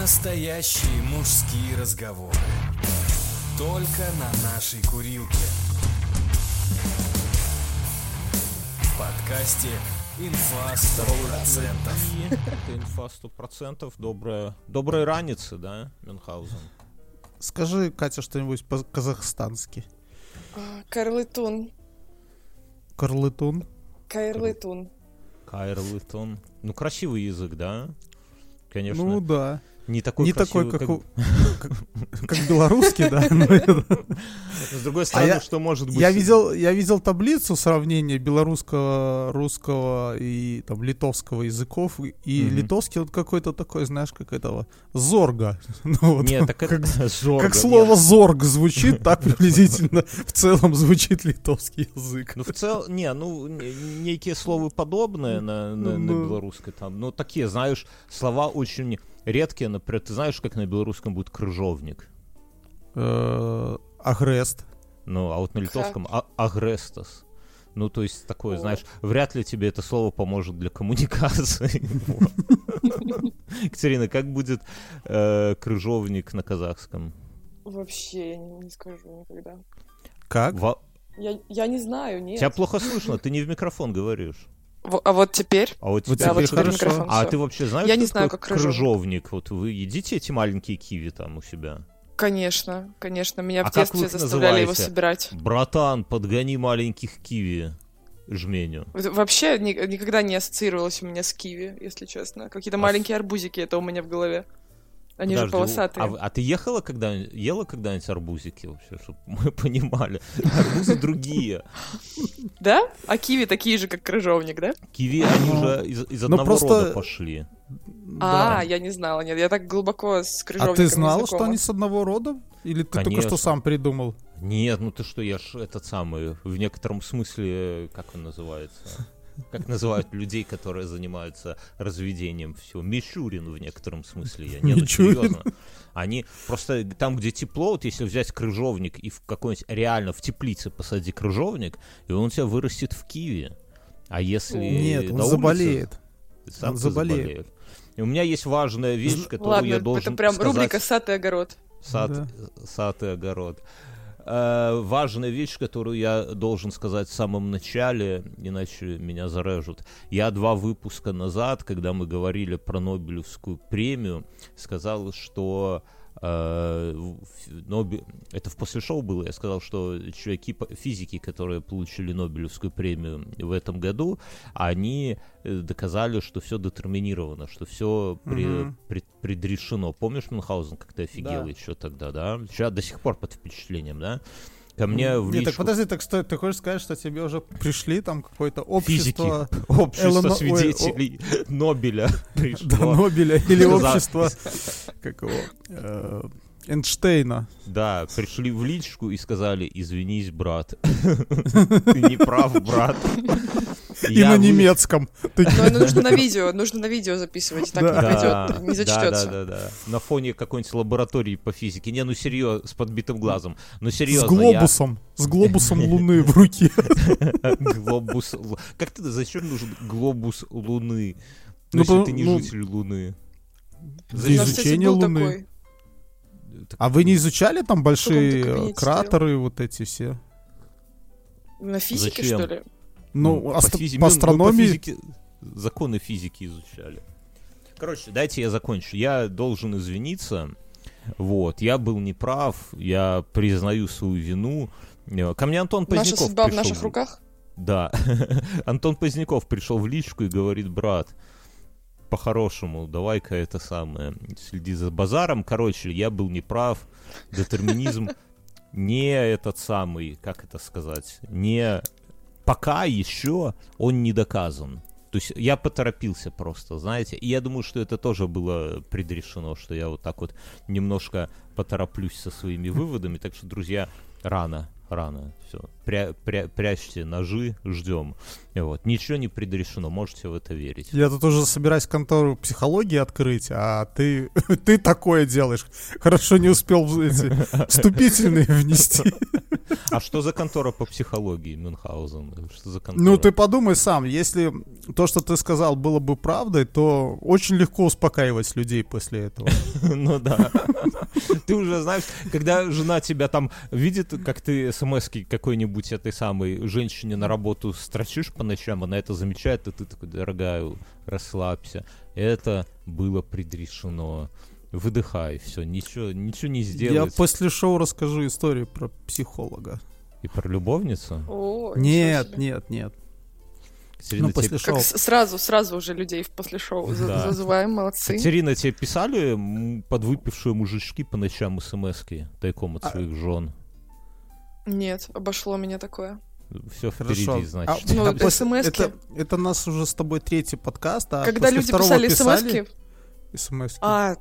Настоящие мужские разговоры. Только на нашей курилке. В подкасте «Инфа 100%». Это инфа 100%. Добрая, доброй раницы, да, Мюнхгаузен? Скажи, Катя, что-нибудь по-казахстански. А, Карлытун. Карлытун. Кайрлытун. Кайрлытон. Ну, красивый язык, да? Конечно. Ну да. Не такой Не красивый, такой, как, как... у- как, как белорусский, да. но Но, С другой стороны, я- что может быть... Я видел, я видел таблицу сравнения белорусского, русского и там литовского языков, и- литовский вот какой-то такой, знаешь, как этого зорга. Ну, Нет, так это как, слово зорг звучит, так приблизительно в целом звучит литовский язык. Ну, в целом, не, ну, некие слова подобные на, на, Ну. белорусской там. Ну, такие, знаешь, слова очень редкие. Например, ты знаешь, как на белорусском будет крыжовник? Э, Агрест. Ну, а вот на литовском а- агрестос. Ну, то есть такое, знаешь, вряд ли тебе это слово поможет для коммуникации. Екатерина, как будет э, крыжовник на казахском? Вообще не, не скажу никогда. Как? Я не знаю, нет. Тебя плохо слышно, ты не в микрофон говоришь. Во- а вот теперь? А вот тебя Да, вот теперь теперь хорошо. микрофон. А ты вообще знаешь, Я что не знаю, такое как крыжовник. крыжовник? Вот вы едите эти маленькие киви там у себя? Конечно, конечно. Меня А в детстве заставляли его собирать. Братан, подгони маленьких киви жменю. Вообще ни- никогда не ассоциировалось у меня с киви, если честно. Какие-то А маленькие арбузики, это у меня в голове. Они же Подожди, полосатые. А, а ты ехала когда ела когда-нибудь арбузики вообще, чтобы мы понимали? Арбузы другие. Да? А киви такие же, как крыжовник, да? Киви, они же из, Ну, одного рода пошли. А, я не знала, нет. Я так глубоко с А крыжовником ты не знал, что они с одного рода? Или ты только что сам придумал? Нет, ну ты что, я ж этот самый, в некотором смысле, как он называется? Как называют людей, которые занимаются разведением всего? Мишурин в некотором смысле. Я не, серьезно. Они просто там, где тепло, вот если взять крыжовник и в какой-нибудь реально в теплице посади крыжовник, и он у тебя вырастет в Киеве. А если Нет, он улице, заболеет. сам Он заболеет. И у меня есть важная вещь, которую Ладно, я должен это прям сказать. рубрика «Сад и огород». Сад, Да. сад и огород. Э, важная вещь, которую я должен сказать в самом начале, иначе меня зарежут. Я два выпуска назад, когда мы говорили про Нобелевскую премию, сказал, что э, в- Нобе- это в после шоу было, я сказал, что чуваки физики, которые получили Нобелевскую премию в этом году, они э, доказали, что все детерминировано, что все Мгм. предрешено. Помнишь, Мюнхгаузен, ты офигел Да. еще тогда, да? Сейчас до сих пор под впечатлением, да? Ко мне в Нет, так личку. подожди, так что ты хочешь сказать, что тебе уже пришли там какое-то физики, общество общество Эллино- ой, свидетелей Нобеля пришло. Нобеля или общество. Как его, э, Эйнштейна? Да, пришли в личку и сказали, извинись, брат. Ты не прав, брат. И на немецком. Но нужно на видео, нужно на видео записывать, так не пойдет, не зачтется. да, да, да. На фоне какой-нибудь лаборатории по физике. Не, ну серьезно, с подбитым глазом. Ну С серьезно. я- глобусом. С глобусом Луны в руке. Глобус. Как ты, зачем нужен глобус Луны? Ну, если ты не ну, житель Луны. Изучения был Луны. Так, А вы не изучали там большие кратеры, вот эти все? На физике, Зачем? что ли? Ну, по астро- физи- по мы астрономии... физике- законы физики изучали. Короче, дайте я закончу. Я должен извиниться. Вот, я был неправ, я признаю свою вину. Э, Ко мне Антон Наша Поздняков судьба в пришел наших руках? Да. Антон Поздняков пришел в личку и говорит, брат, по-хорошему, давай-ка это самое, следи за базаром. Короче, я был неправ. Детерминизм не этот самый, как это сказать, не пока еще он не доказан. То есть я поторопился просто, знаете. И я думаю, что это тоже было предрешено, что я вот так вот немножко потороплюсь со своими выводами. Так что, друзья, рано, рано. Все. Пря- пря- прячьте ножи, ждем. Вот. Ничего не предрешено, можете в это верить. Я тут уже собираюсь контору психологии открыть, а ты, ты такое делаешь. Хорошо не успел эти вступительные внести. А что за контора по психологии Мюнхгаузен? Что за контора? Ну, ты подумай сам, если то, что ты сказал, было бы правдой, то очень легко успокаивать людей после этого. Ну да. Ты уже знаешь, когда жена тебя там видит, как ты смс какой-нибудь этой самой женщине на работу строчишь по ночам, она это замечает, и ты такой, дорогая, расслабься. Это было предрешено. Выдыхай, все, ничего, ничего не Я сделается. после шоу расскажу историю про психолога. И про любовницу? О, Нет, нет, нет. Катерина, Ну, после тебе... шоу. Как сразу, сразу уже людей в после шоу Да. зазываем, молодцы. Катерина, тебе писали подвыпившие мужички по ночам смс-ки тайком от А- своих жен? Нет, обошло меня такое. Все впереди, Хорошо. значит. А, Ну, а после- смс-ки. это, это нас уже с тобой третий подкаст, а Когда после люди писали писали смс смс-ки. А,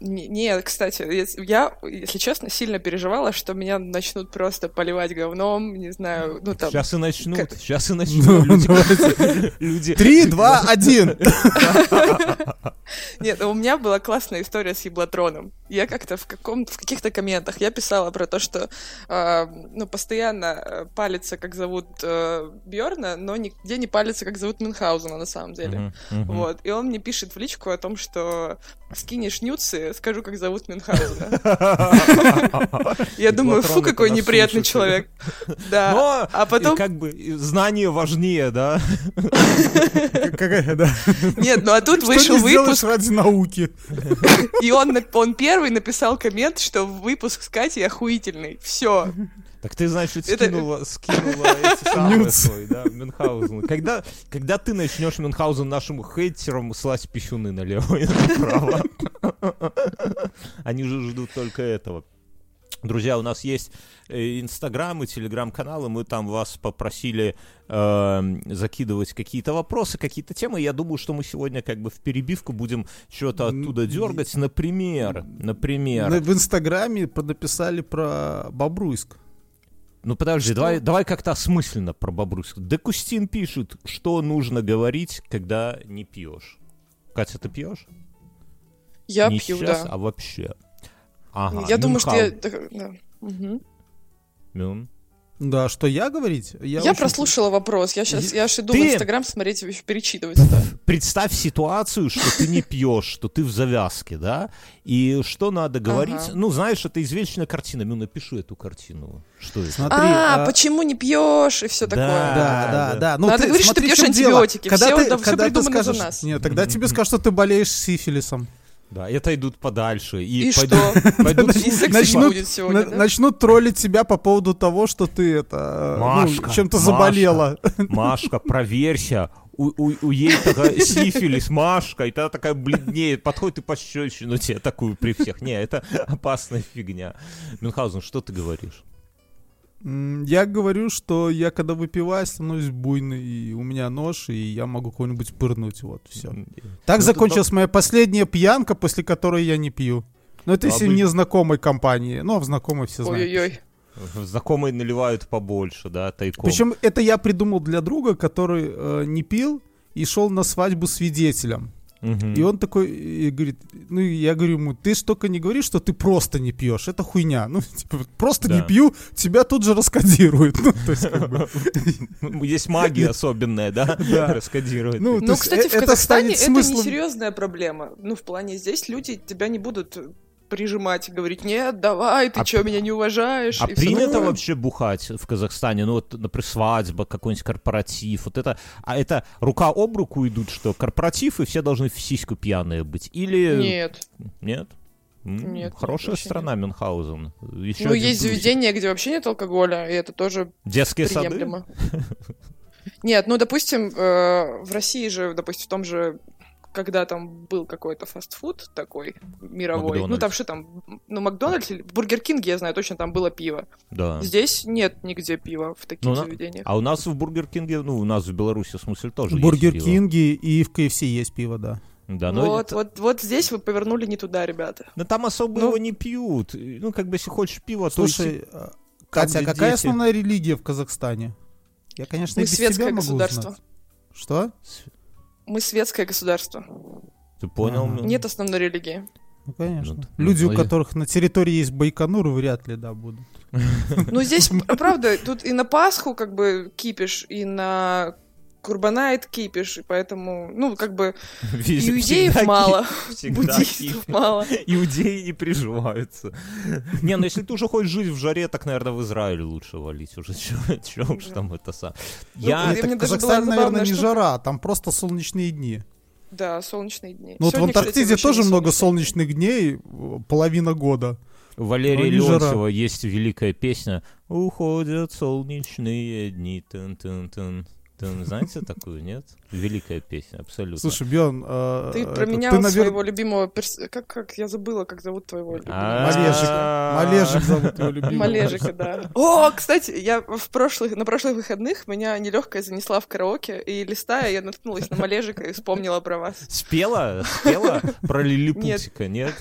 нет, кстати, я- если честно, сильно переживала, что меня начнут просто поливать говном, не знаю, ну там... Сейчас и начнут, как- сейчас и Ну, начнут. Люди, давайте. люди- Три, два, один. Нет, у меня была классная история с еблотроном. Я как-то в, каком в каких-то комментах я писала про то, что э, ну, постоянно э, палится, как зовут э, Бьорна, но нигде не палится, как зовут Мюнхгаузена на самом деле. Вот. И он мне пишет в личку о том, что скинешь нюцы, скажу, как зовут Мюнхгаузена. Я думаю, фу, какой неприятный человек. Да. А потом... как бы знание важнее, да? Нет, ну а тут вышел выпуск, ради науки? и он, он первый написал коммент, что выпуск с Катей охуительный. Все. Так ты, значит, Это- скинула, скинула эти самые да, Мюнхгаузен. Когда, когда ты начнешь Мюнхгаузен нашим хейтерам слать пищуны налево и направо? Они же ждут только этого. Друзья, у нас есть э, инстаграм и телеграм-каналы, мы там вас попросили э, закидывать какие-то вопросы, какие-то темы. Я думаю, что мы сегодня как бы в перебивку будем что-то оттуда дергать. Например, например, На- В Инстаграме написали про Бобруйск. Ну подожди, Что? давай, давай как-то осмысленно про Бобруйск. Декустин пишет, что нужно говорить, когда не пьешь. Катя, ты пьешь? Я не пью, сейчас, да. а вообще. Ага. Я думаю, что я... Да. Мюн. Да, что я говорить? Я, очень- прослушала вопрос. Я сейчас я ж иду Ты- в Инстаграм смотреть, перечитывать это. Представь ситуацию, что ты не пьешь, что ты в завязке, да? И что надо говорить? Ага. Ну, знаешь, это извечная картина. Ну, напиши эту картину. Что это? Смотри, а, а, почему не пьешь и все Да. такое. Да, да. да, да. Ну, Надо ты говорить, что ты смотри, пьешь антибиотики. Когда Все ты, когда ты придумано за скажешь, нас. Нет, тогда тебе скажут, что ты болеешь сифилисом. Да, это идут подальше. И, И пойдут, что? пойдут И Начнут- будет сегодня, На- да? Начнут троллить тебя по поводу того, что ты это ну, Машка, чем-то Машка. заболела. Машка, проверься. У, у, у ей такая сифилис, Машка, и та такая бледнеет, подходит и пощечину тебе такую при всех. Не, это опасная фигня. Мюнхгаузен, что ты говоришь? Я говорю, что я когда выпиваю, становлюсь буйный, и у меня нож, и я могу кого-нибудь пырнуть, вот, все. Так Ну, закончилась моя последняя пьянка, после которой я не пью. Но это если Обы- в незнакомой компании. Ну, а в знакомой все знают. Ой-ой-ой. Знакомые наливают побольше, да, тайком. Причем это я придумал для друга, который э, не пил и шел на свадьбу свидетелем. И он такой и говорит, ну я говорю ему, ты ж только не говори, что ты просто не пьешь, это хуйня. Ну, типа, просто не Да. пью, тебя тут же раскодируют. Ну, то есть, как бы, Ну, Есть магия особенная, да? Да. Раскодировать. ну, Ну, кстати, э, в это Казахстане это не смыслом. серьезная проблема. Ну, в плане здесь люди тебя не будут прижимать и говорить, нет, давай, ты А чё, меня не уважаешь? А и принято такое. вообще бухать в Казахстане? Ну вот, например, свадьба, какой-нибудь корпоратив. Вот это, а это рука об руку идут, что корпоратив, и все должны в сиську пьяные быть? Или... Нет. Нет? Нет, Хорошая вообще страна Мюнхгаузен. Еще ну, есть плюсик. заведения, где вообще нет алкоголя, и это тоже Детские сады? приемлемо. Нет, ну, допустим, э, в России же, допустим, в том же когда там был какой-то фастфуд такой мировой, ну там Макдональдс. что там, ну Макдональдс или Бургер Кинг, я знаю, точно там было пиво. Да. Здесь нет нигде пива в таких Ну, заведениях. А у нас в Бургер Кинге, ну, у нас в Беларуси, в смысле, тоже В Бургер есть пиво. Кинге и в КФС есть пиво, да. Да, но вот, это- вот, вот здесь вы повернули не туда, ребята. но там особо Ну. его не пьют. Ну, как бы, если хочешь пива, то... Слушай, а, Катя, а какая дети. основная религия в Казахстане? Я, конечно, Мы и без светское тебя могу государство. узнать. Что? Мы светское государство. Ты понял? Ага. Нет основной религии. Ну, конечно. Ну, Люди, ну, у которых на территории есть Байконур, вряд ли, да, будут. Ну, здесь, правда, тут и на Пасху как бы кипиш, и на Курбанайт кипиш, и поэтому, ну, как бы, Везде- иудеев всегда мало, буддистов мало. Иудеи не приживаются. Не, ну если ты уже хочешь жить в жаре, так, наверное, в Израиле лучше валить уже. Че уж там это сам. Ну, Я... Казахстане, наверное, не жара, там просто солнечные дни. Да, солнечные дни. Ну вот в Антарктиде тоже много солнечных дней, половина года. Валерия. Леонтьева есть великая песня «Уходят солнечные дни». Тын-тын-тын. Тын. Знаете такую, нет? Великая песня, абсолютно. Слушай, Бьон, э, Ты это, променял навер- своего любимого перс... Как, как я забыла, как зовут твоего любимого. Малежик. Малежик зовут его любимого. Малежика, да. О, кстати, я в прошлых, на прошлых выходных меня нелегкая занесла в караоке, и листая, я наткнулась на Малежика и вспомнила про вас. Спела? Спела про лилипутика, нет?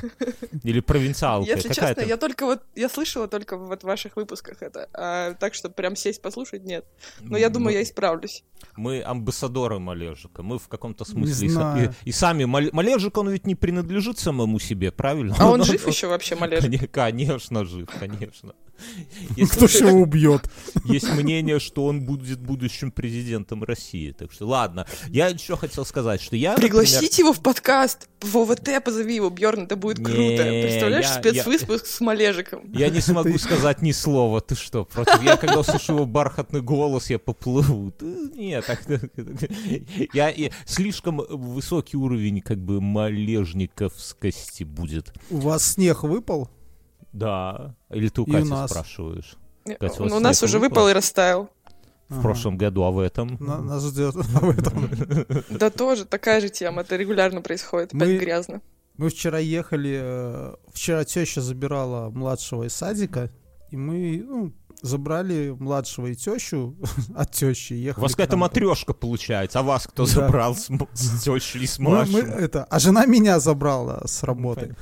Или провинциалка? Если честно, я только вот, я слышала только вот в ваших выпусках это, а так что прям сесть послушать нет. Но я думаю, я исправлюсь. Мы амбассадоры Малежика. Мы в каком-то смысле... и. И, и сами... Мал- Малежик, он ведь не принадлежит самому себе, правильно? А он жив еще вообще, Малежик? Коне- Конечно, жив, конечно. Есть, Кто же его убьет? есть мнение, что он будет будущим президентом России. Так что, ладно. Я еще хотел сказать, что я, например, Пригласить его в подкаст, в ОВТ позови его, Бьорн, это будет круто. Не, Представляешь, я- спецвыпуск с Малежиком. Я не смогу сказать ни слова. Ты что, против? Я когда услышу его бархатный голос, я поплыву. Ты- Нет, так... Я и слишком высокий уровень как бы малежниковскости будет. У вас снег выпал? Да. Или ты у у Кати нас. спрашиваешь? Катя, вот у нас уже выпал? выпал и растаял. В Ага. прошлом году, а в этом? На- Нас ждет об этом. Да тоже такая же тема, это регулярно происходит, опять Мы- грязно. Мы вчера ехали, э, вчера теща забирала младшего из садика, и мы ну, забрали младшего и тещу от тещи. и У Ехали вас какая-то матрешка получается, а вас кто Да. забрал с, с тещей и с Мы- мы Машей? это, а жена меня забрала с работы.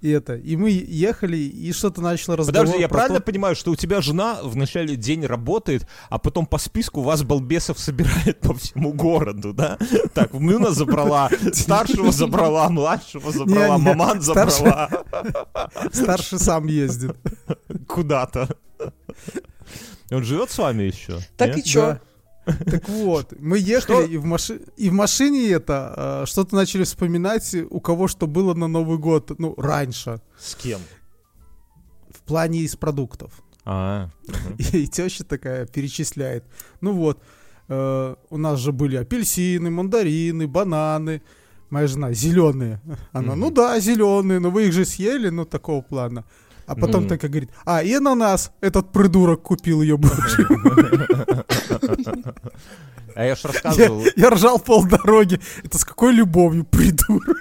И это, и мы ехали, и что-то начало разговор. Подожди, я про правильно то- понимаю, что у тебя жена в начале день работает, а потом по списку вас балбесов собирает по всему городу, да? Так, Мюна забрала, старшего забрала, младшего забрала, маман забрала Старший сам ездит. куда-то. Он живет с вами еще? Так и чё? Так вот, мы ехали, и в, маши- и в машине это, э, что-то начали вспоминать, у кого что было на Новый год, ну, раньше, С кем? в плане из продуктов. А, мгм. И, теща такая перечисляет. Ну вот, э, у нас же были апельсины, мандарины, бананы. Моя жена зеленые. Она, Мгм. ну да, зеленые, но вы их же съели, ну такого плана. А потом Мгм. такая говорит, а, и ананас, этот придурок купил ее бывший. А я ж Я, рассказывал, я ржал полдороги. Это с какой любовью, придурок?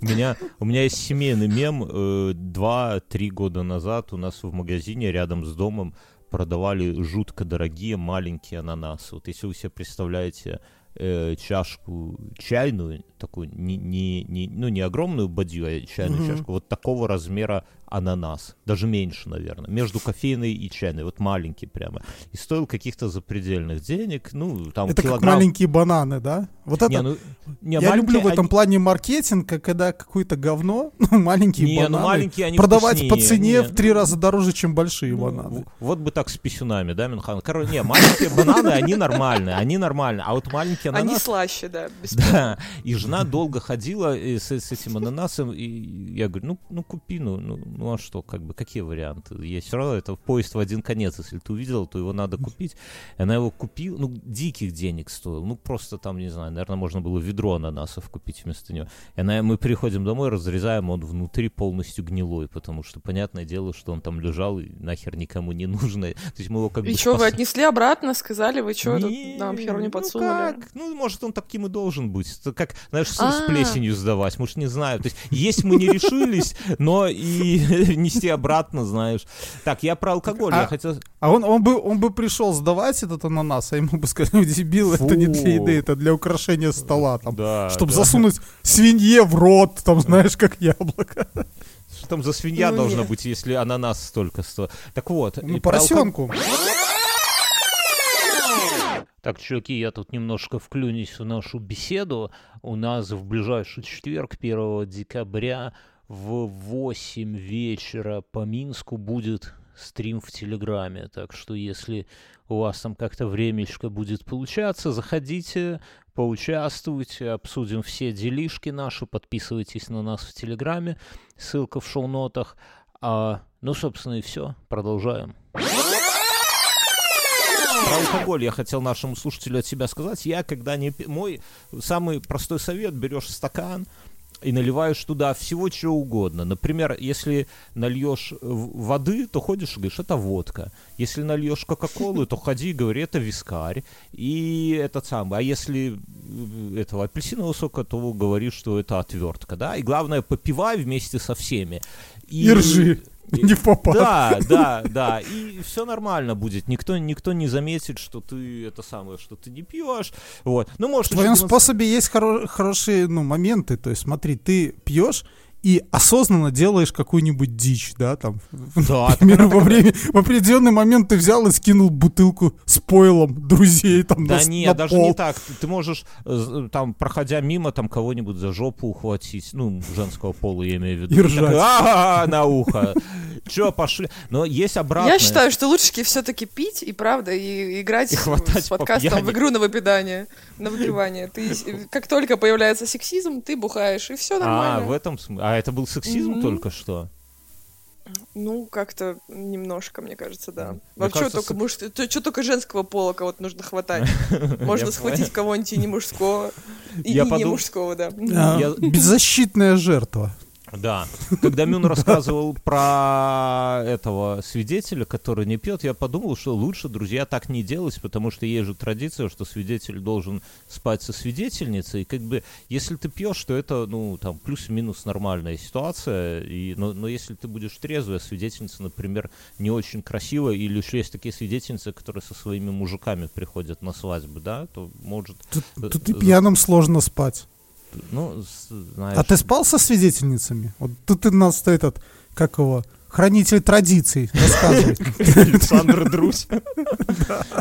У меня, у меня есть семейный мем. э, Два-три года назад у нас в магазине рядом с домом продавали жутко дорогие маленькие ананасы. Вот если вы себе представляете э, чашку чайную, такую, не, не, не, ну не огромную бадью, а чайную Мгм. чашку, вот такого размера ананас, даже меньше, наверное, между кофейной и чайной, вот маленький прямо. И стоил каких-то запредельных денег, ну там Это как килограмм... маленькие бананы, да? Вот это... Не, ну, не, я люблю в этом они- плане маркетинг, а когда какое-то говно, ну, маленькие Не, ну бананы, маленькие они продавать по вкуснее, цене не. в три раза дороже, чем большие Ну, бананы. Вот бы так с писюнами, да, Минхан? Короче, не, маленькие бананы, они нормальные, они нормальные. А вот маленькие Они ананасы... слаще, да, Да, и жена долго ходила э, с, с этим ананасом, и я говорю, ну, ну купи, ну, ну, ну а что, как бы, какие варианты? Есть все равно, это поезд в один конец, если ты увидел, то его надо купить. И она его купила, ну, диких денег стоил, ну, просто там, не знаю, наверное, можно было ведро ананасов купить вместо него. И она, мы приходим домой, разрезаем, он внутри полностью гнилой, потому что, понятное дело, что он там лежал, и нахер никому не нужный. То есть мы его как бы... И что, вы спас- отнесли обратно, сказали, вы что нам херню ну подсунули? как? Ну, может, он таким и должен быть. Это как, знаешь, сыр с А. плесенью сдавать. Может, не знаю. То есть, есть мы не решились, но и нести обратно, знаешь. Так, я про алкоголь. А- Я хотел... А он, он, бы, он бы пришел сдавать этот ананас, а ему бы сказали, дебил, это не для Фу. еды, это для украшения стола, там, Да, чтобы да. засунуть свинье в рот, там, знаешь, как яблоко. Что там за свинья Ну, должна нет. быть, если ананас столько стоит? Так вот. Ну, поросенку. Так, чуваки, я тут немножко вклюнусь в нашу беседу. У нас в ближайший четверг, 1 декабря, в 8 вечера по Минску будет стрим в Телеграме. Так что если у вас там как-то времечко будет получаться, заходите, поучаствуйте, обсудим все делишки наши, подписывайтесь на нас в Телеграме, ссылка в шоу-нотах. А, ну, собственно, и все. Продолжаем. Про алкоголь я хотел нашему слушателю от себя сказать. Я когда не... Мой самый простой совет, берешь стакан, и наливаешь туда всего чего угодно. Например, если нальешь в- воды, то ходишь и говоришь, это водка. Если нальешь Кока-Колы, то ходи и говори, это вискарь. И этот самый. А если э, этого апельсинового сока, то говоришь, что это отвертка, да? И главное, попивай вместе со всеми. И ржи. Не в попад. да, да, да. И все нормально будет. Никто, никто не заметит, что ты это самое, что ты не пьешь. Вот. Ну, может, В твоем демонстр- способе есть хоро- хорошие ну, моменты. То есть, смотри, ты пьешь и осознанно делаешь какую-нибудь дичь, да, там. Да, Например, во время, в определенный момент ты взял и скинул бутылку с пойлом друзей там Да на, нет, на даже пол. не так. Ты, можешь, э, там, проходя мимо, там, кого-нибудь за жопу ухватить, ну, женского пола, я имею в виду. И ржать. «А-а-а», на ухо. Че, пошли? Но есть обратное. Я считаю, что лучше все-таки пить и правда и играть с по подкастом в игру на выпивание. На выпивание. Ты как только появляется сексизм, ты бухаешь, и все А, нормально. в этом смысле. А это был сексизм Мгм. только что? Ну, как-то немножко, мне кажется, да. Мне что кажется, только, секс- муж... что только женского пола кого-то нужно хватать? Можно схватить кого-нибудь и не мужского. И, не мужского, да. А, Беззащитная жертва. Да. Когда Мюн рассказывал про этого свидетеля, который не пьет, я подумал, что лучше, друзья, так не делать, потому что есть же традиция, что свидетель должен спать со свидетельницей. И как бы, если ты пьешь, то это, ну, там, плюс-минус нормальная ситуация. И, но, но если ты будешь трезвый, а свидетельница, например, не очень красивая, или еще есть такие свидетельницы, которые со своими мужиками приходят на свадьбы, да, то может... Тут, э, тут и за- пьяным сложно спать. Ну, с- знаешь... А ты спал со свидетельницами? Вот тут ты нас этот, как его, хранитель традиций рассказывает. Александр Друзь.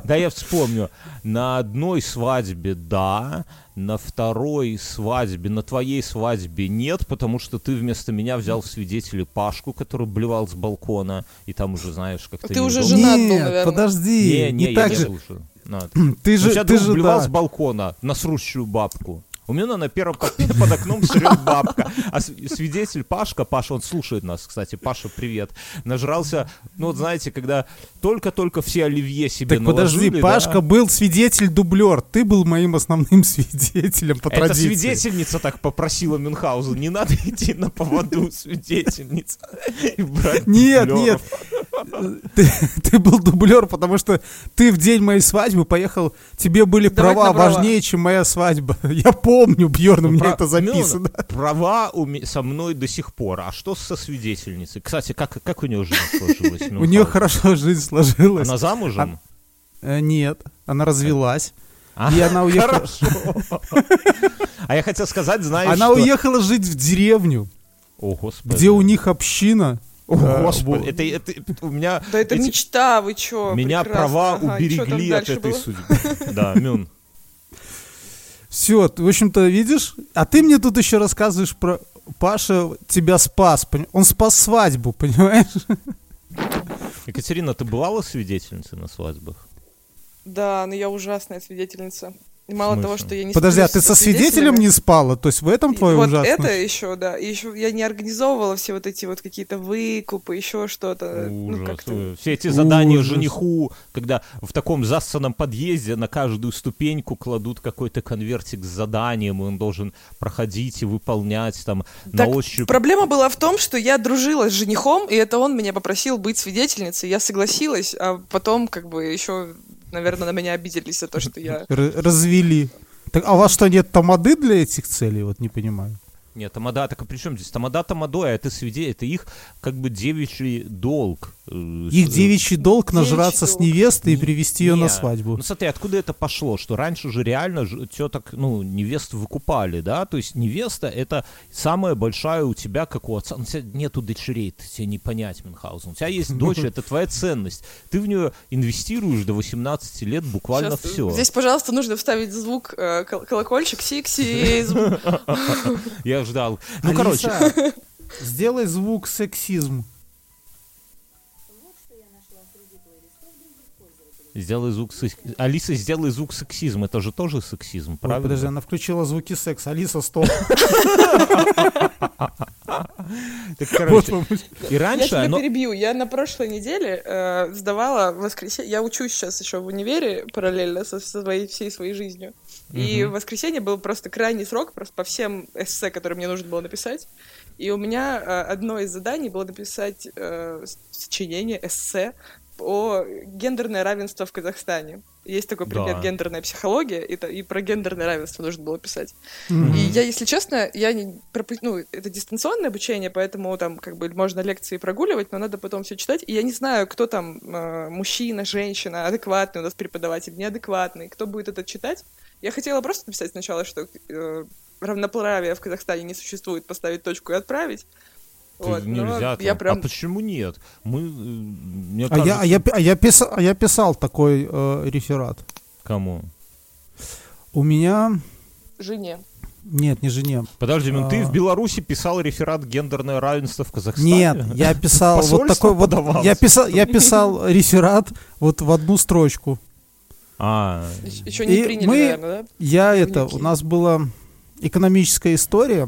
Да, я вспомню. На одной свадьбе да, на второй свадьбе, на твоей свадьбе нет, потому что ты вместо меня взял в свидетели Пашку, который блевал с балкона, и там уже знаешь, как-то Ты уже женат был, наверное. подожди, Не, не, я не. На. Ты У же, ты же, блевал да. с балкона на срущую бабку. У меня на первом под, под окном срет бабка. А свидетель Пашка, Паша, он слушает нас, кстати. Паша, привет. Нажрался, ну вот знаете, когда только-только все оливье себе Так подожди, наложили, Пашка да, был свидетель-дублер, ты был моим основным свидетелем по это традиции. свидетельница так попросила Мюнхгаузен. Не надо идти на поводу свидетельниц. и брать Нет, дублеров. нет. Ты, ты был дублер, потому что ты в день моей свадьбы поехал, тебе были Давать права важнее, чем моя свадьба. Я помню, Бьерн, у меня Про- это записано. Мюн, права у ме- со мной до сих пор. А что со свидетельницей? Кстати, как, как у нее жизнь сложилась? У нее хорошо жизнь сложилась. Она замужем? Э, Нет, она развелась. А, И она уехала. А я хотел сказать, знаешь, она уехала жить в деревню, где у них община. О, Э, господи, вот. это, это- у меня... Да это эти- мечта, вы чё? Меня прекрасно. права Ага, уберегли от этой было? судьбы. Да, Мюн. Все, в общем-то, видишь? А ты мне тут еще рассказываешь про Паша тебя спас. Он спас свадьбу, понимаешь? Екатерина, ты бывала свидетельницей на свадьбах? Да, но я ужасная свидетельница. Мало того, что я не Подожди, а ты со свидетелем не спала? То есть в этом твое вот ужасное? это еще, да. И еще я не организовывала все вот эти вот какие-то выкупы, еще что-то. Ну, Ужас. Ой, Все эти задания Ужас. жениху, когда в таком зассанном подъезде на каждую ступеньку кладут какой-то конвертик с заданием, и он должен проходить и выполнять там на Так ощупь. Проблема была в том, что я дружила с женихом, и это он меня попросил быть свидетельницей. Я согласилась, а потом как бы еще, наверное, на меня обиделись за то, что я... Развели. Так, а у вас что, нет тамады для этих целей? Вот не понимаю. Нет, тамада, так а при чем здесь? Тамада тамадой, а это свиде, это их как бы девичий долг. э, Их с- девичий долг Девичий нажраться с долг. невестой и Не- привести ее на не. свадьбу. Ну смотри, откуда это пошло? Что раньше же реально теток, ну, невест выкупали, да? То есть невеста это самая большая у тебя, как у отца. Ну, у тебя нету дочерей, ты тебе не понять, Мюнхгаузен. У тебя есть дочь, это твоя ценность. Ты в нее инвестируешь до 18 лет буквально Щас, все. Здесь, пожалуйста, нужно вставить звук, э, кол- колокольчик, сексизм. Я ждал. Ну, Алиса, короче, Сделай звук сексизм. Сделай звук секс- Алиса, сделай звук сексизм. Это же тоже сексизм, Ой, правильно? подожди, она включила звуки секса. Алиса, стоп. Так, короче, и Я раньше тебя оно... перебью. Я на прошлой неделе э, сдавала воскресенье. Я учусь сейчас еще в универе параллельно со, со своей, всей своей жизнью. И в воскресенье был просто крайний срок просто по всем эссе, которые мне нужно было написать. И у меня э, одно из заданий было написать э, сочинение, эссе о гендерное равенство в Казахстане. Есть такой предмет Да. гендерная психология, и, то- и про гендерное равенство нужно было писать. Мгм. И я, если честно, я не пропу- ну, это дистанционное обучение, поэтому там как бы можно лекции прогуливать, но надо потом все читать. И я не знаю, кто там, э, мужчина, женщина, адекватный у нас преподаватель, неадекватный, кто будет это читать. Я хотела просто написать сначала, что э, равноправия в Казахстане не существует, поставить точку и отправить. Ты Вот, нельзя я прям... А почему нет? Мы, э, мне А я, а, я, кажется- а, я писал, а я писал такой э, реферат. Кому? У меня... Жене. Нет, не жене. Подожди, ну ты А. в Беларуси писал реферат гендерное равенство в Казахстане? Нет, я писал вот такой вот... Я писал, я писал реферат вот в одну строчку. А, Еще не И приняли, мы- наверное, да? Я это... У нас была экономическая история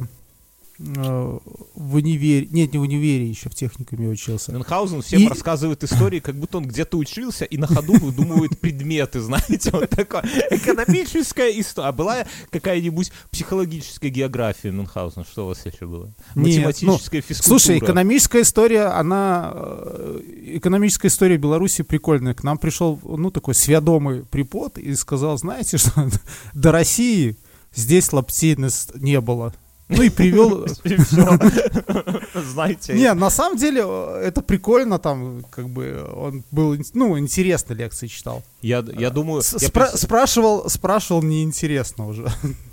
в универе... Нет, не в универе, еще в техникуме учился. Мюнхгаузен всем И- рассказывает истории, как будто он где-то учился и на ходу выдумывает предметы, знаете, вот такое. Экономическая история. А была какая-нибудь психологическая география Мюнхгаузена? Что у вас еще было? Нет, Математическая физкультура. Слушай, экономическая история, она... э, Экономическая история Беларуси прикольная. К нам пришел, ну, такой свядомый препод и сказал, знаете, что до России здесь нас не было. Ну и привел... Знаете. Не, на самом деле э, это прикольно, там, как бы, он был, ну, интересно лекции читал. Я, я думаю... Спрашивал, спрашивал неинтересно уже.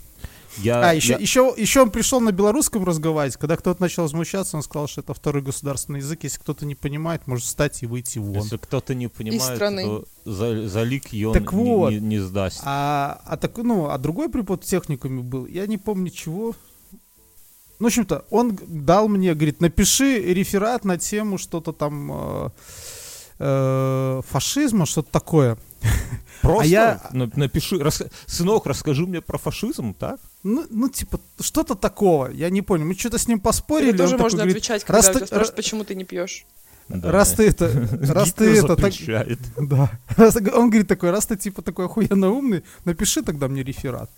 я- А, еще, я- еще, еще он пришел на белорусском разговаривать. Когда кто-то начал возмущаться, он сказал, что это второй государственный язык. Если кто-то не понимает, может встать и выйти вон. Если кто-то не понимает, страны. то за, за лик и он Так не- вот. не, не сдаст. А, а, так, ну, а другой препод в техникуме был, я не помню чего. Ну, в общем-то, он дал мне, говорит, напиши реферат на тему что-то там э, э, фашизма, что-то такое. Просто а я- на- напиши, рас- сынок, расскажи мне про фашизм, так? Ну, ну, типа, что-то такого, я не понял. Мы что-то с ним поспорили. Или тоже такой можно говорит, отвечать, раз когда ты- спрашивают, ра- почему ты не пьешь. Да. Раз ты это, раз ты это, так, запрещает. да. Раз- он говорит такой, раз ты типа такой охуенно умный, напиши тогда мне реферат.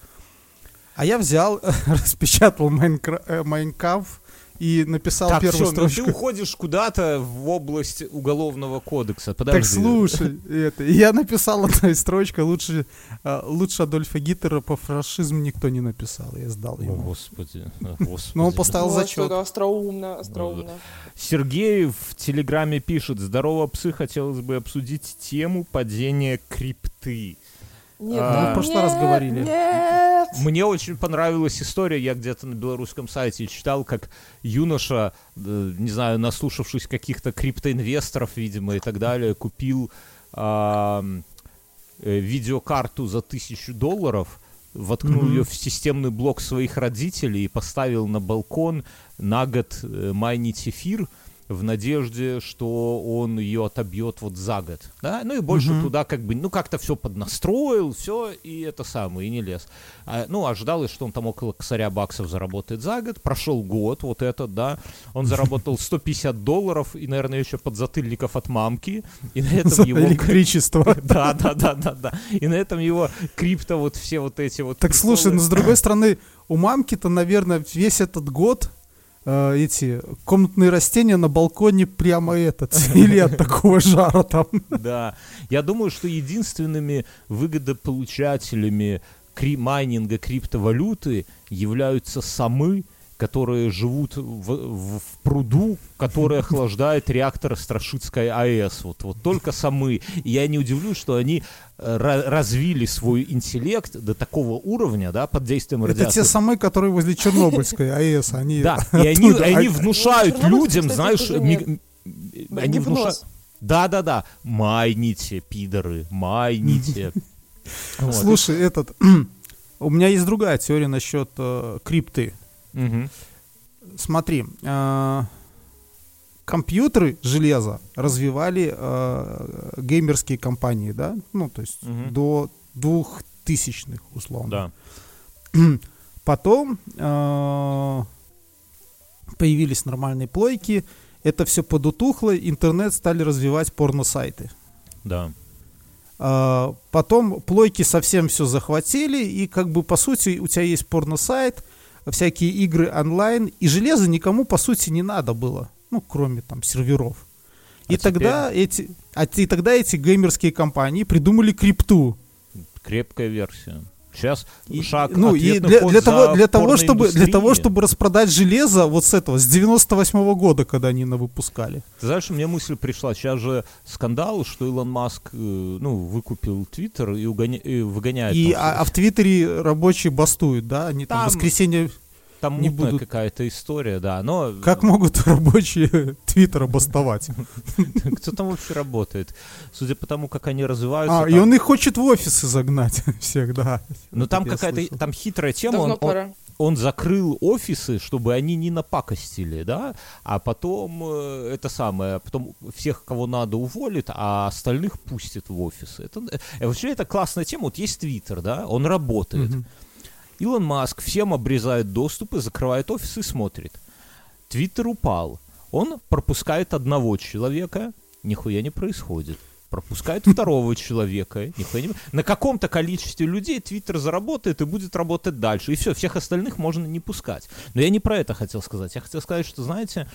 А я взял, распечатал э, Майнкамф и написал Так, первую все, ну ты строчку. уходишь куда-то в область уголовного кодекса. Подожди. Так слушай, это, я написал одной строчкой, лучше, э, лучше Адольфа Гитлера по фашизму никто не написал, я сдал О, ему. господи, о, господи. Но он поставил Вот зачет. остроумно, остроумно. Сергей в Телеграме пишет, здорово, псы, хотелось бы обсудить тему падения крипты. Нет, А, Мы в прошлый раз говорили. Нет! Мне очень понравилась история, я где-то на белорусском сайте читал, как юноша, э, не знаю, наслушавшись каких-то криптоинвесторов, видимо, и так далее, купил э, видеокарту за тысячу долларов, воткнул Мгм. ее в системный блок своих родителей и поставил на балкон на год э, майнить эфир в надежде, что он ее отобьет вот за год. Да? Ну и больше Мгм. туда как бы, ну как-то все поднастроил, все, и это самое, и не лез. А, ну, ожидалось, что он там около косаря баксов заработает за год. Прошел год, вот этот, да. Он заработал 150 долларов и, наверное, еще подзатыльников от мамки. И на этом его... электричество. Да, да, да, да, да. И на этом его крипто, вот все вот эти вот... Так слушай, приколы- ну с другой стороны, у мамки-то, наверное, весь этот год э, эти комнатные растения на балконе прямо этот, или от такого жара там. Да. Я думаю, что единственными выгодополучателями кри- майнинга криптовалюты являются самы, которые живут в, в- в пруду, который охлаждает реактор Страшицкой АЭС. Вот, вот только самы. И я не удивлюсь, что они э, ра- развили свой интеллект до такого уровня, да, под действием Это радиации. те самые, которые возле Чернобыльской АЭС, они Да, и они, они внушают людям, кстати, знаешь, они внушают... Да-да-да, майните, пидоры, майните. Слушай, этот, у меня есть другая теория насчет э, крипты. Мгм. смотри, а, компьютеры, железо развивали а, геймерские компании, да? Ну, то есть Мгм. до двухтысячных, условно. Да. Потом а, появились нормальные плойки, это все подутухло, интернет стали развивать порно-сайты. Да. А, Потом плойки совсем все захватили, и как бы по сути у тебя есть порно-сайт, всякие игры онлайн, и железо никому по сути не надо было, ну кроме там серверов. И А тогда эти, а и тогда эти геймерские компании придумали крипту. Крепкая версия. Сейчас И- шаг ну и для, для того, для того, чтобы для того, чтобы распродать железо вот с этого с 98 года, когда они на выпускали. Ты знаешь, мне мысль пришла, сейчас же скандал, что Илон Маск, э, ну, выкупил Твиттер и, угоня- и выгоняет. И а, а в Твиттере рабочие бастуют, да, они там, Там- в воскресенье. Там не будут- какая-то история, да, но Как могут рабочие Твиттера бастовать? кто там вообще работает? Судя по тому, как они развиваются, А, и он их хочет в офисы загнать всех, да. ну там какая-то, там хитрая тема, он, он- пора. он закрыл офисы, чтобы они не напакостили, да, а потом э, это самое, потом всех, кого надо, уволит, а остальных пустит в офисы. Это, э, вообще это классная тема. Вот есть Твиттер, да, он работает. Мгм. Илон Маск всем обрезает доступы, закрывает офис и смотрит. Твиттер упал. Он пропускает одного человека, нихуя не происходит. Пропускает второго человека, нихуя не... На каком-то количестве людей Твиттер заработает и будет работать дальше. И все, всех остальных можно не пускать. Но я не про это хотел сказать. Я хотел сказать, что, знаете,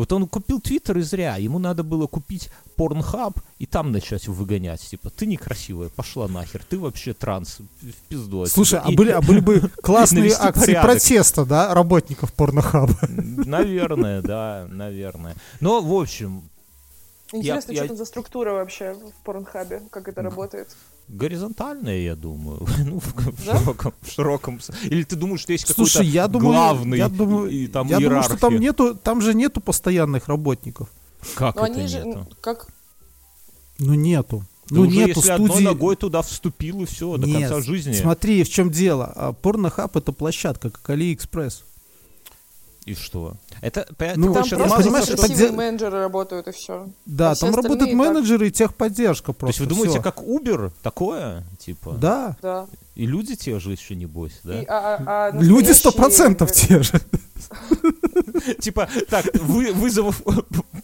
вот он купил Твиттер и зря. Ему надо было купить Порнхаб и там начать выгонять. Типа, ты некрасивая, пошла нахер. Ты вообще транс, в пизду. отсюда». Слушай, а И- были, а были бы классные акции порядок. протеста, да, работников порнохаба. Наверное, да, наверное. Но, в общем, Интересно, я- что там за структура вообще в Порнхабе, как это работает. горизонтальная, я думаю. Ну, в, в Да? широком, в широком... Или ты думаешь, что есть Слушай, какой-то я думаю, главный я думаю, и, и там я думаю, что там иерархия? нету, там же нету постоянных работников. Как Но это они же, нету? м, как... Ну нету. Да Ну уже нету если одной студии. ногой туда вступил и все, до Нет, конца жизни. Смотри, в чем дело. А, Порнохаб это площадка, как Алиэкспресс. И что? Это, Ну, Там просто, просто понимаешь, где- менеджеры работают, и все. Да, А все там работают остальные так. менеджеры и техподдержка То есть просто. вы думаете, всё. как Uber такое? Типа? Да. Да. И люди те же еще, небось, да? И, а- а- а Люди сто процентов те же. Типа, так, вы, вызовов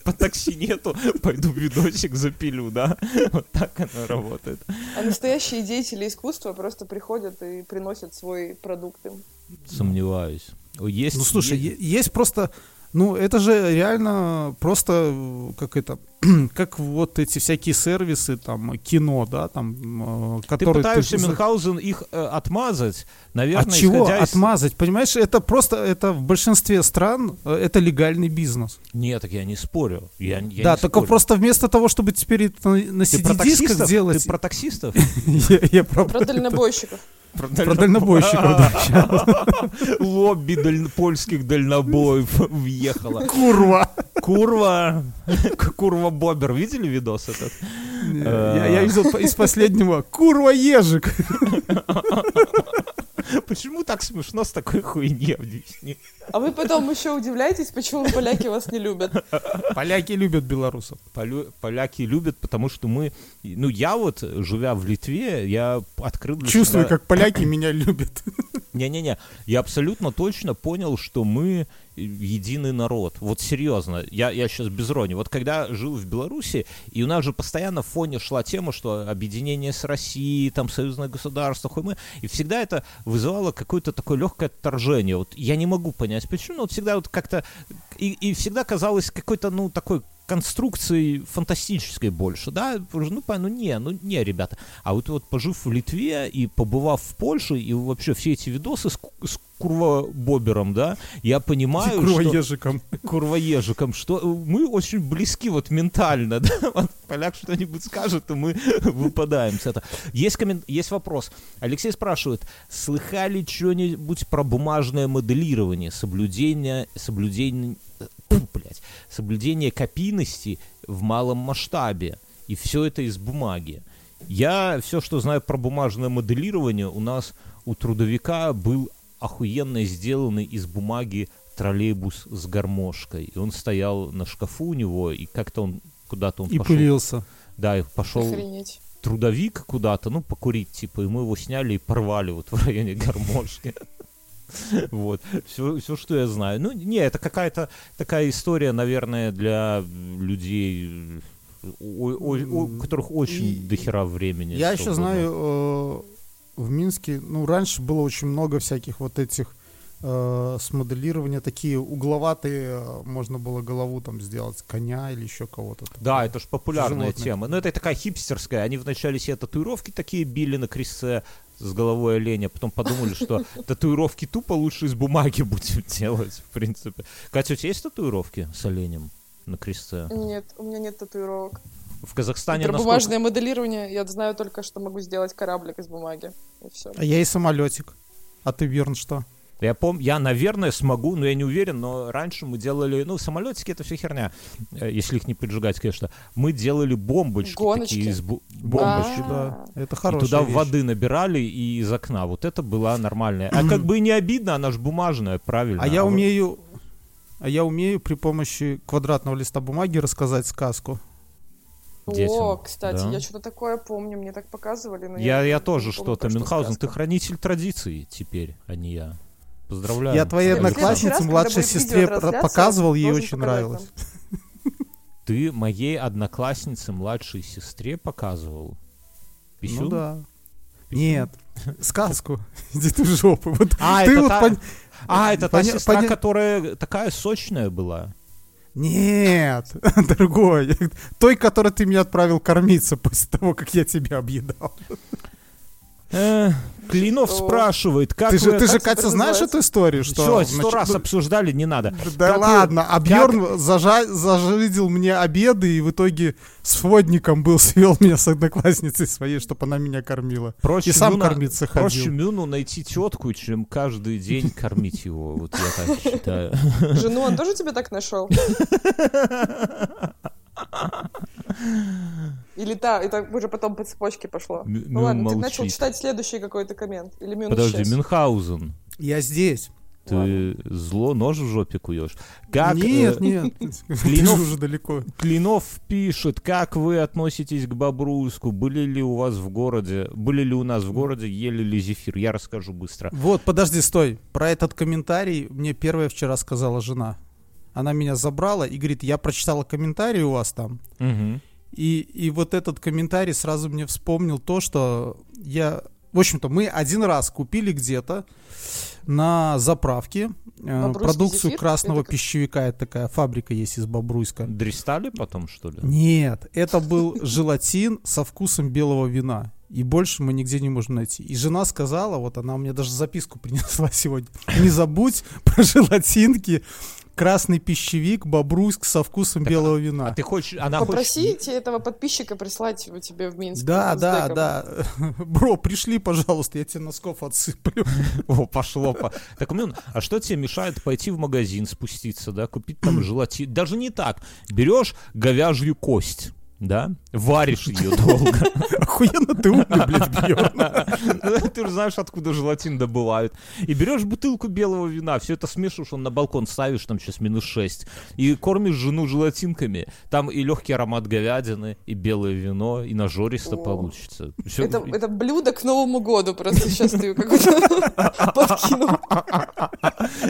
по такси нету, пойду видосик запилю, да? Вот так оно работает. А настоящие деятели искусства просто приходят и приносят свой продукт им. Сомневаюсь. Есть, Ну слушай, е- е- есть просто, ну это же реально просто как это, как вот эти всякие сервисы там кино, да, там, э, ты которые пытаешься за- Мюнхгаузен их э, отмазать, наверное, От чего исходя из- отмазать? Понимаешь, это просто, это в большинстве стран, э, это легальный бизнес. Нет, так я не спорю. Я, я да, не только спорю. просто вместо того, чтобы теперь это на, на Ты про CD-дисках таксистов? делать... Ты про таксистов? я, про, Про дальнобойщиков. Про про дальнобойщиков, да. Лобби даль- польских дальнобоев въехала. Курва! Курва. Курва Бобер. Видели видос этот? Я, я видел из последнего Курва ежик. Почему так смешно с такой хуйни? Объясни. А вы потом еще удивляетесь, почему поляки вас не любят. Поляки любят белорусов. Полю- Поляки любят, потому что мы... Ну, я вот, живя в Литве, я открыл для Чувствую, себя- как поляки меня любят. Не-не-не, я абсолютно точно понял, что мы единый народ. Вот серьезно, я, я сейчас без рони. Вот когда жил в Беларуси, и у нас же постоянно в фоне шла тема, что объединение с Россией, там союзное государство, хуй мы, и всегда это вызывало какое-то такое легкое отторжение. Вот я не могу понять, почему, но вот всегда вот как-то... И, и всегда казалось какой-то, ну, такой конструкцией фантастической больше, да, ну, по- ну не, ну не, ребята. А вот, вот пожив в Литве и побывав в Польше, и вообще все эти видосы с, с курвобобером, да, я понимаю, Курва что... ежиком. Курвоежиком, что мы очень близки вот ментально, да, вот поляк что-нибудь скажет, и мы выпадаем с этого. Есть, коммен... есть вопрос. Алексей спрашивает, слыхали что-нибудь про бумажное моделирование, соблюдение, соблюдение, Фу, блядь, соблюдение копийности в малом масштабе, и все это из бумаги. Я все, что знаю про бумажное моделирование, у нас у трудовика был охуенно сделанный из бумаги троллейбус с гармошкой. И он стоял на шкафу у него, и как-то он куда-то он И пошел. пылился. Да, и пошел Охренеть. трудовик куда-то, ну, покурить, типа, и мы его сняли и порвали вот в районе гармошки. Вот, все, все, что я знаю. Ну, не, это какая-то такая история, наверное, для людей, у, у- у- которых очень И- дохера времени. Я еще знаю, э, в Минске, ну, раньше было очень много всяких вот этих э, с моделирования, такие угловатые, э, можно было голову там сделать, коня или еще кого-то. Да, это же популярная Животных. тема. Но это такая хипстерская. Они вначале себе татуировки такие били на крестце с головой оленя, потом подумали, что татуировки тупо лучше из бумаги будем делать, в принципе. Катя, у тебя есть татуировки с оленем на крестце? Нет, у меня нет татуировок. В Казахстане Про насколько- бумажное моделирование я знаю только, что могу сделать кораблик из бумаги. И все. А я и самолетик. А ты, Верн, что? Я помню, я, наверное, смогу, но я не уверен, но раньше мы делали, ну, самолетики это все херня, э, если их не поджигать, конечно. Мы делали бомбочки Гоночки? такие из бу- бомбочки. А. Да, это И хорошая туда вещь. воды набирали и из окна. Вот это была нормальная. А как бы и не обидно, она же бумажная, правильно. А я вот- умею... А я умею при помощи квадратного листа бумаги рассказать сказку. Детям, О, кстати, да. я что-то такое помню, мне так показывали. Но Я, я не тоже что-то. Мюнхгаузен, ты хранитель традиций теперь, а не я. Поздравляю. Я твоей однокласснице, младшей сестре, показывал, ей очень нравилось. Ты моей однокласснице, младшей сестре показывал? Писюн? Ну да. Нет, сказку. Иди ты в жопу. Вот А, ты это вот та- пон- А, это та Поня- сестра, поня- которая такая сочная была. Нет, другой. Той, которой ты меня отправил кормиться после того, как я тебя объедал. Э, Клинов Что? спрашивает, как Ты же, вы... ты же, как Катя, знаешь эту историю? Что Все, сто Значит, раз ну, обсуждали, не надо. Да Как вы- ладно, а Бьерн зажа- зажидил мне обеды и в итоге с водником был, свел меня с одноклассницей своей, чтобы она меня кормила. Проще И сам Мюна- кормиться Проще ходил. Мюну найти тетку, чем каждый день кормить его. Вот я так считаю. Жену он тоже тебе так нашел? Или та, это уже потом по цепочке пошло. Ну ладно, ты начал читать следующий какой-то коммент. Или Подожди, исчез? Мюнхгаузен, Я здесь. ты зло нож в жопе куешь. Как, нет, э, нет, ты же Клинов- уже далеко. Клинов пишет, как вы относитесь к Бобруйску? Были ли у вас в городе, были ли у нас в городе, ели ли зефир? Я расскажу быстро. Вот, подожди, стой. Про этот комментарий мне первая вчера сказала жена. Она меня забрала и говорит, я прочитала комментарий у вас там. Мгм. И, и вот этот комментарий сразу мне вспомнил то, что я... В общем-то, мы один раз купили где-то на заправке э, продукцию зефир? красного Это пищевика. Это такая фабрика есть из Бобруйска. Дристали потом, что ли? Нет, это был желатин со вкусом белого вина. И больше мы нигде не можем найти. И жена сказала, вот она мне даже записку принесла сегодня. Не забудь про желатинки, красный пищевик, бобруйск со вкусом белого вина. А ты хочешь, она Попросите этого подписчика прислать его тебе в Минск. Да, да, деком. да. Бро, пришли, пожалуйста, я тебе носков отсыплю. хочет... О, пошло. по- Так, Мюн, а что тебе мешает пойти в магазин, спуститься, да, купить там желатин? Даже не так. Берешь говяжью кость, да, варишь ее долго. Охуенно ты умный, блядь, Бьерн. Ты же знаешь, откуда желатин добывают. И берешь бутылку белого вина, все это смешиваешь, он на балкон ставишь, там сейчас минус 6, и кормишь жену желатинками. Там и легкий аромат говядины, и белое вино, и нажористо получится. Это блюдо к Новому году, просто сейчас ты какой-то подкинул.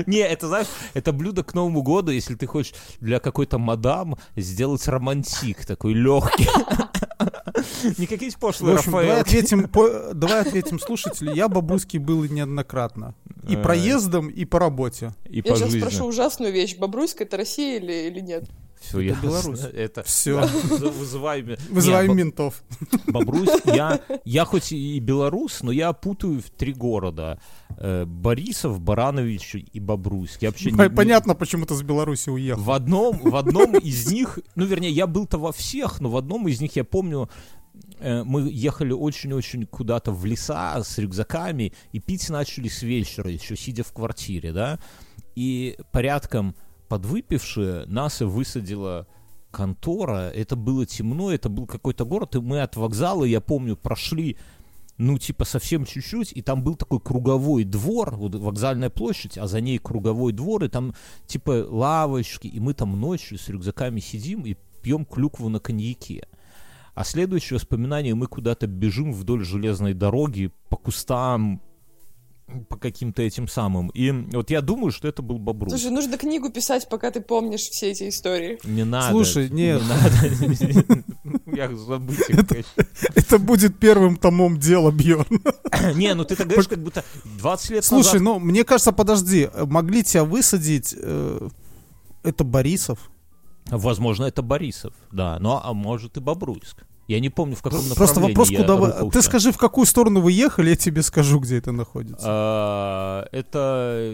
Не, это, знаешь, это блюдо к Новому году, если ты хочешь для какой-то мадам сделать романтик такой легкий. Какие-то В пошлые общем, давай ответим, по- давай ответим слушателю. Я бабуйский был неоднократно. И Э. проездом, и по работе. И Я по сейчас жизни. спрошу ужасную вещь. Бобруйск это Россия или, или нет? Все, Это ясно. Беларусь. Это Все. вызываем... Вызываем Не, ментов. Бобруйск, я, я хоть и белорус, но я путаю в три города. Э, Борисов, Баранович и Бобруйск. Я вообще не- не- Понятно, почему ты с Беларуси уехал. В одном, в одном из них, ну, вернее, я был-то во всех, но в одном из них я помню, э, мы ехали очень-очень куда-то в леса с рюкзаками и пить начали с вечера, еще сидя в квартире, да, и порядком подвыпившие нас высадила контора, это было темно, это был какой-то город, и мы от вокзала, я помню, прошли ну, типа, совсем чуть-чуть, и там был такой круговой двор, вот вокзальная площадь, а за ней круговой двор, и там, типа, лавочки, и мы там ночью с рюкзаками сидим и пьем клюкву на коньяке. А следующее воспоминание, мы куда-то бежим вдоль железной дороги, по кустам, по каким-то этим самым. И вот я думаю, что это был Бобрус. Слушай, нужно книгу писать, пока ты помнишь все эти истории. Не надо. Слушай, нет. Не надо. Я забыть. Это будет первым томом дела, Бьерн. Не, ну ты так говоришь, как будто 20 лет Слушай, назад... ну, мне кажется, подожди, могли тебя высадить... э, Это Борисов. Возможно, это Борисов, да. Ну, а может и Бобруйск. Я не помню, в каком Просто направлении вопрос, я куда вы... Ты скажи, в какую сторону вы ехали, я тебе скажу, где это находится. А, Это,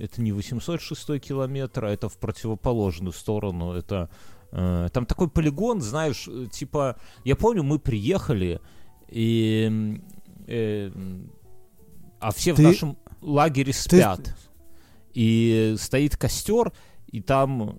это не 806 километр, а это в противоположную сторону. Это э, там такой полигон, знаешь, э, типа, я помню, мы приехали, и э, а все в нашем лагере спят. И стоит костер, и там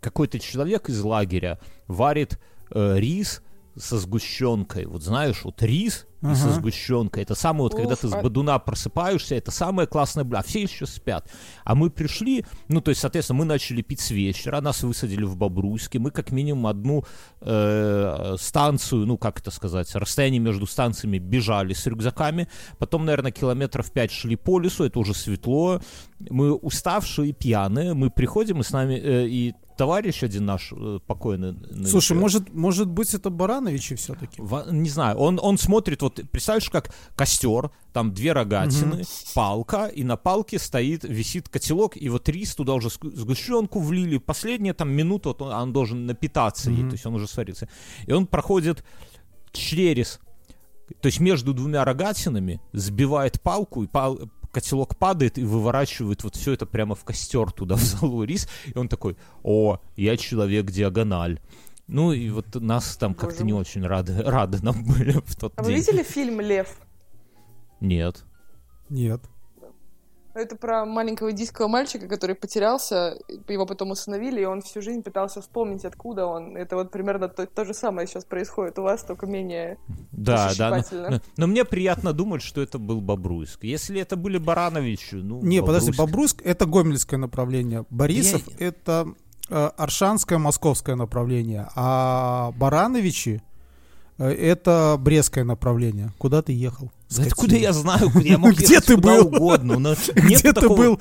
какой-то человек из лагеря варит э, рис со сгущенкой. Вот знаешь, вот рис и со Ага. сгущенкой. Это самое, вот когда Уф, ты с а- бодуна просыпаешься, это самое классное блюдо. А все еще спят. А мы пришли, ну, то есть, соответственно, мы начали пить с вечера, нас высадили в Бобруйске. Мы как минимум одну э, станцию, ну, как это сказать, расстояние между станциями бежали с рюкзаками. Потом, наверное, километров пять шли по лесу, это уже светло. Мы уставшие и пьяные. Мы приходим, и с нами... э, и товарищ один наш э, покойный... Слушай, может, может быть, это Барановичи все-таки? Не знаю, он, он смотрит, вот представляешь, как костер, там две рогатины, палка, и на палке стоит, висит котелок, и вот рис туда уже сгу- сгущенку влили, последняя там минута, вот он, он должен напитаться, ей, Мгм. то есть он уже сварится. И он проходит через, то есть между двумя рогатинами, сбивает палку, и пал- котелок падает и выворачивает вот все это прямо в костер туда, в залу рис, и он такой, о, я человек-диагональ. Ну и вот нас там как-то Боже не мой. очень рады, рады нам были в тот А вы день. видели фильм «Лев»? Нет. Нет. Это про маленького индийского мальчика, который потерялся, его потом усыновили, и он всю жизнь пытался вспомнить, откуда он. Это вот примерно то, то же самое сейчас происходит у вас, только менее... Да, да. Но, но- но мне приятно думать, что это был Бобруйск. Если это были Барановичи, ну, Не, подожди, Бобруйск. Бобруйск это гомельское направление. Борисов Я- это э, Аршанское московское направление. А Барановичи это Брестское направление. Куда ты ехал? Да откуда я знаю, куда я мог Где ты был? угодно. но Где ты был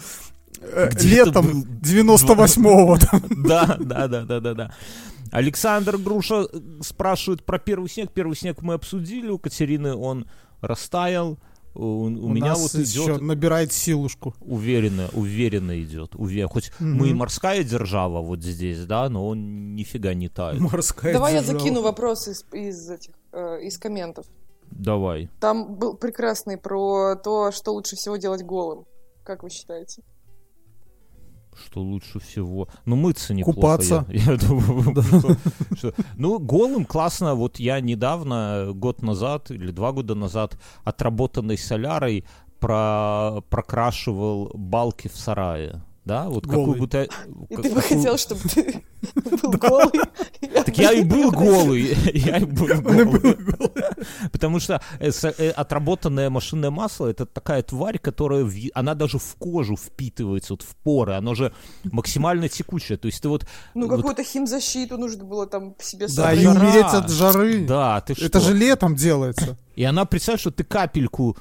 э, летом был? 98-го? там? Да, да, да, да, да, да. Александр Груша э, спрашивает про первый снег. Первый снег мы обсудили. У Катерины он растаял. У, у У меня нас вот еще идет набирает силушку. уверенно, уверенно идет. Уве- Хоть мы и морская держава вот здесь, да, но он нифига не тает. Морская Давай я держава. закину вопрос из, из этих, э, из комментов. Давай. Там был прекрасный про то, что лучше всего делать голым. Как вы считаете? Что лучше всего? Ну, мыться неплохо. Купаться. Я, я думаю, что- что- Ну, голым классно. Вот я недавно, год назад или два года назад, отработанной солярой про... прокрашивал балки в сарае. Да, вот какую Голый. бы ты... И как- ты бы какую- хотел, чтобы ты был голый. Так я и был голый. Я и был голый. Потому что э, э, отработанное машинное масло это такая тварь, которая она даже в кожу впитывается, вот в поры. Оно же максимально текучее. То есть ты вот... Ну, какую-то химзащиту нужно было там себе Да, и умереть от жары. Да, ты что? Это же летом делается. И она, представь, что ты капельку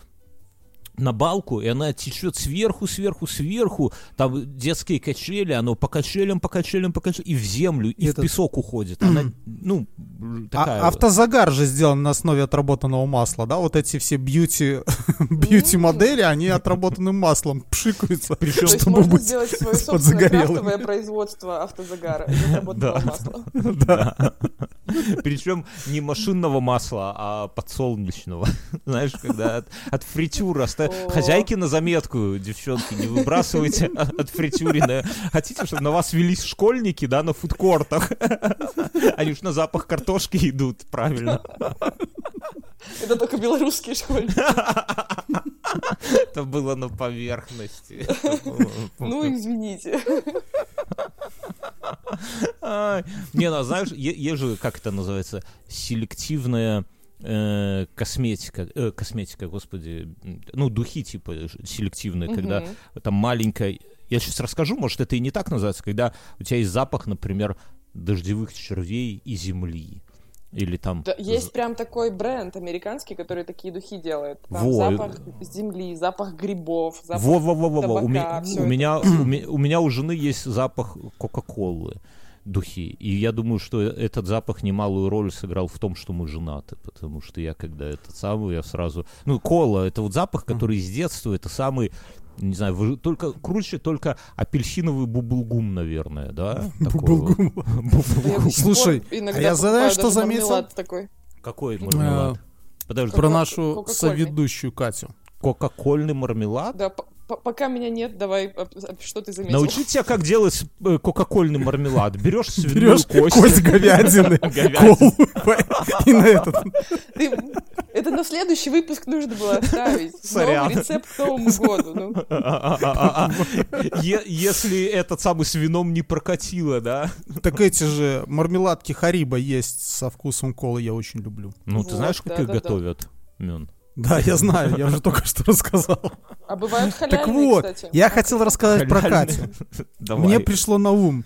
на балку, и она течет сверху, сверху, сверху, там детские качели, оно по качелям, по качелям, по качелям, и в землю, и Этот- в песок уходит. Она, ну, такая... А, автозагар же сделан на основе отработанного масла, да? Вот эти все бьюти, бьюти модели, они отработанным маслом пшикаются, То есть можно быть сделать свое собственное крафтовое производство автозагара из отработанного масла. Да. Причем не машинного масла, а подсолнечного. Знаешь, когда от, от фритюра. Оста- О. Хозяйки на заметку, девчонки, не выбрасывайте от, фритюрина. Хотите, чтобы на вас велись школьники, да, на фудкортах? Они уж на запах картошки идут, правильно. Это только белорусские школьники. Это было на поверхности. Ну, извините. Не, ну, знаешь, е- есть же, как это называется, селективное э, косметика, э, косметика, господи, ну, духи типа селективные, когда Мгм. там маленькая... Я сейчас расскажу, может, это и не так называется, когда у тебя есть запах, например, дождевых червей и земли. Или там... Да, есть прям такой бренд американский, который такие духи делает. Там Во, запах земли, запах грибов, запах... Во-во-во-во-во. У, ме- табака, всё у это. меня, у, ме- у меня у жены есть запах Кока-Колы, духи. И я думаю, что этот запах немалую роль сыграл в том, что мы женаты. Потому что я когда этот самый, я сразу... Ну, кола — это вот запах, который с детства, это самый... Не знаю, вы- только круче только апельсиновый бублгум, наверное, да? Бублгум. Слушай, а я знаешь, покупаю что заметил? Какой мармелад? Подожди, Про нашу соведущую Катю. кока-кольный мармелад? Да, пока меня нет, давай, а, а, что ты заметил? Научить тебя, как делать э, кока-кольный мармелад. Берешь свиную Берешь кость. кость говядины, Говядины. колу и на этот. Это на следующий выпуск нужно было оставить. Сорян. Новый рецепт к Новому году. ну. Если этот самый с вином не прокатило, да? Так эти же мармеладки Хариба есть со вкусом колы, я очень люблю. Ну, ты знаешь, как их готовят, Мюн? Да, я знаю, я уже только что рассказал. А бывают халяльные, Так вот, кстати. я хотел рассказать про Катю. Давай. Мне пришло на ум.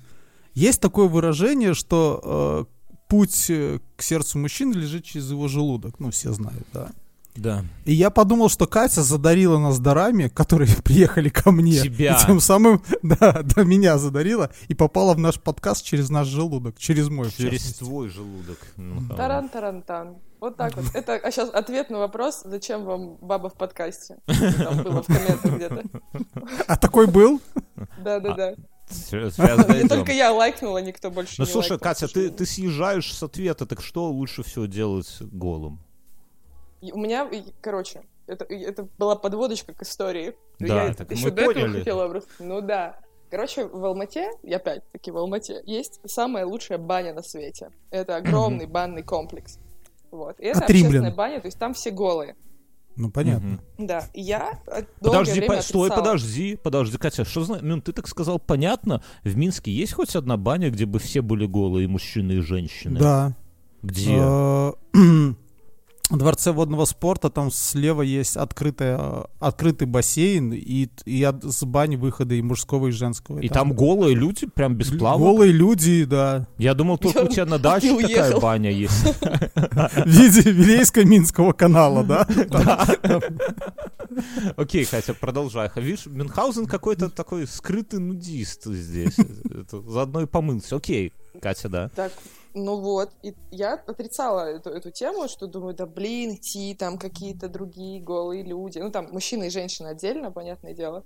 Есть такое выражение, что э, путь э, к сердцу мужчины лежит через его желудок. Ну, все знают, да. Да. И я подумал, что Катя задарила нас дарами, которые приехали ко мне. Тебя. И тем самым, да, да, меня задарила и попала в наш подкаст через наш желудок, через мой, Через твой желудок. Мюнхгаузен. Таран-таран-тан. Вот так вот. Это, а сейчас ответ на вопрос, зачем вам баба в подкасте? Там было в комментах где-то. А такой был? Да-да-да. Не только я лайкнула, никто больше Ну не слушай, лайкнул, Катя, ты, ты съезжаешь с ответа, так что лучше всего делать голым? И У меня, короче, это, это была подводочка к истории. Да, я так еще мы до этого поняли. хотела Ну да. Короче, в Алмате, и опять-таки в Алмате, есть самая лучшая баня на свете. Это огромный банный комплекс. Вот. И это От римлян. общественная баня, то есть там все голые. Ну, понятно. Да. Я э, долгое Подожди, время по- стой, отрицала. подожди, подожди, Катя, что значит? Мюн, ты так сказал, понятно, в Минске есть хоть одна баня, где бы все были голые, и мужчины, и женщины? Да. Где? В дворце водного спорта там слева есть открытая, открытый бассейн и, и от, с бани выхода и мужского, и женского. И там голые люди, прям без плавок? Голые люди, да. Я думал, только у тебя на даче такая уехал. баня есть. В виде Вилейско-Минского канала, да? Окей, Катя, продолжай. Видишь, Мюнхгаузен какой-то такой скрытый нудист здесь. Заодно и помылся. Окей, Катя, да. Так, ну вот, и я отрицала эту, эту тему, что думаю, да блин, идти там какие-то другие голые люди. Ну там мужчины и женщины отдельно, понятное дело.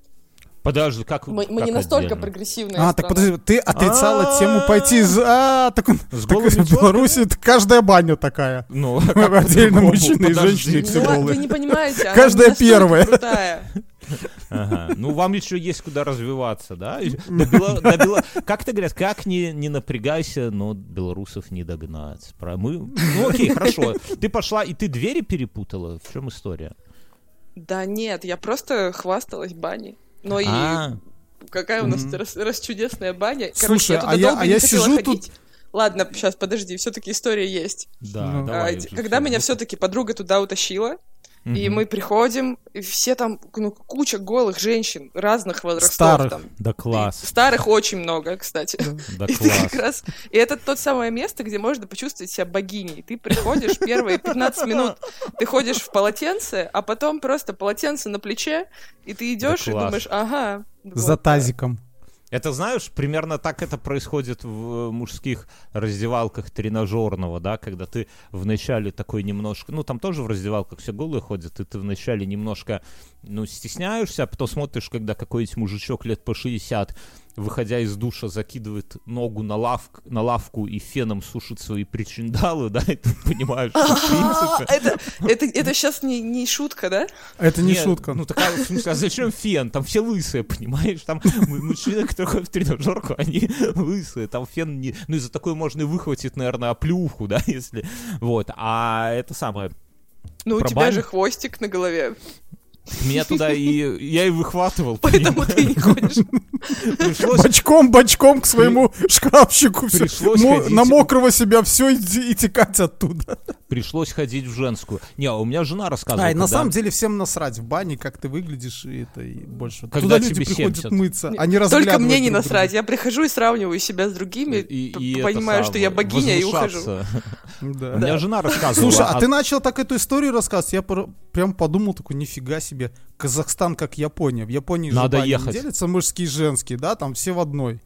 Подожди, как Мы, мы как не настолько отдельно? прогрессивная А, так страна. подожди, ты отрицала А. тему пойти за... А, так он- С так в Беларуси это каждая баня такая. Ну, а как Отдельно мужчины и женщины, все Ну, а голые. вы не понимаете, Каждая первая. крутая. Ага. Ну, вам еще есть куда развиваться, да? До до Как ты говорят, как не, не напрягайся, но белорусов не догнать. Про- Мы... Ну, окей, хорошо. Ты пошла, и ты двери перепутала? В чем история? Да нет, я просто хвасталась баней. Но и А, какая у нас Мгм. раз, раз чудесная баня. Слушай, Короче, я а туда я- долго а не я хотела сижу ходить. Ладно, сейчас, подожди, все-таки история есть. да, Ну. А, давай. когда меня все-таки подруга туда утащила, и Мгм. мы приходим, и все там, ну, куча голых женщин разных возрастов. Старых. Там. Да класс, И Старых очень много, кстати. да И ты как класс. раз... И это то самое место, где можно почувствовать себя богиней. Ты приходишь, первые 15 минут ты ходишь в полотенце, а потом просто полотенце на плече, и ты идешь и класс. думаешь, ага. За вот, тазиком. Это, знаешь, примерно так это происходит в э, мужских раздевалках тренажерного, да, когда ты вначале такой немножко, ну, там тоже в раздевалках все голые ходят, и ты вначале немножко, ну, стесняешься, а потом смотришь, когда какой-нибудь мужичок лет по 60 выходя из душа, закидывает ногу на, лавк, на лавку и феном сушит свои причиндалы, да, и ты понимаешь, что, в А, принципе... это, это, это сейчас не, не шутка, да? Это не Нет, шутка. Ну такая, в смысле, а зачем фен? Там все лысые, понимаешь? Там мужчины, которые ходят в тренажерку, они лысые. Там фен не... Ну, из-за такой можно и выхватить, наверное, оплюху, да, если... Вот. А это самое... Ну, у тебя баню? же хвостик на голове, Меня туда и... Я и выхватывал. поэтому ты не ходишь. Пришлось... Бочком, бочком к своему шкафчику. Пришлось ходить. На мокрого себя все и, и текать оттуда. Пришлось ходить в женскую. Не, а у меня жена рассказывала. А, и на когда- самом деле всем насрать в бане, как ты выглядишь, и это и больше. Когда Туда люди тебе приходят 70. мыться, они Только мне не друг друга. насрать. Я прихожу и сравниваю себя с другими, и, и понимаю, что я богиня, и ухожу. У меня жена рассказывала. Слушай, а о- ты начал так эту историю рассказывать, я пр- прям подумал такой, нифига себе, Казахстан как Япония. В Японии же бани не ехать. делятся мужские и женские, да, там все в одной.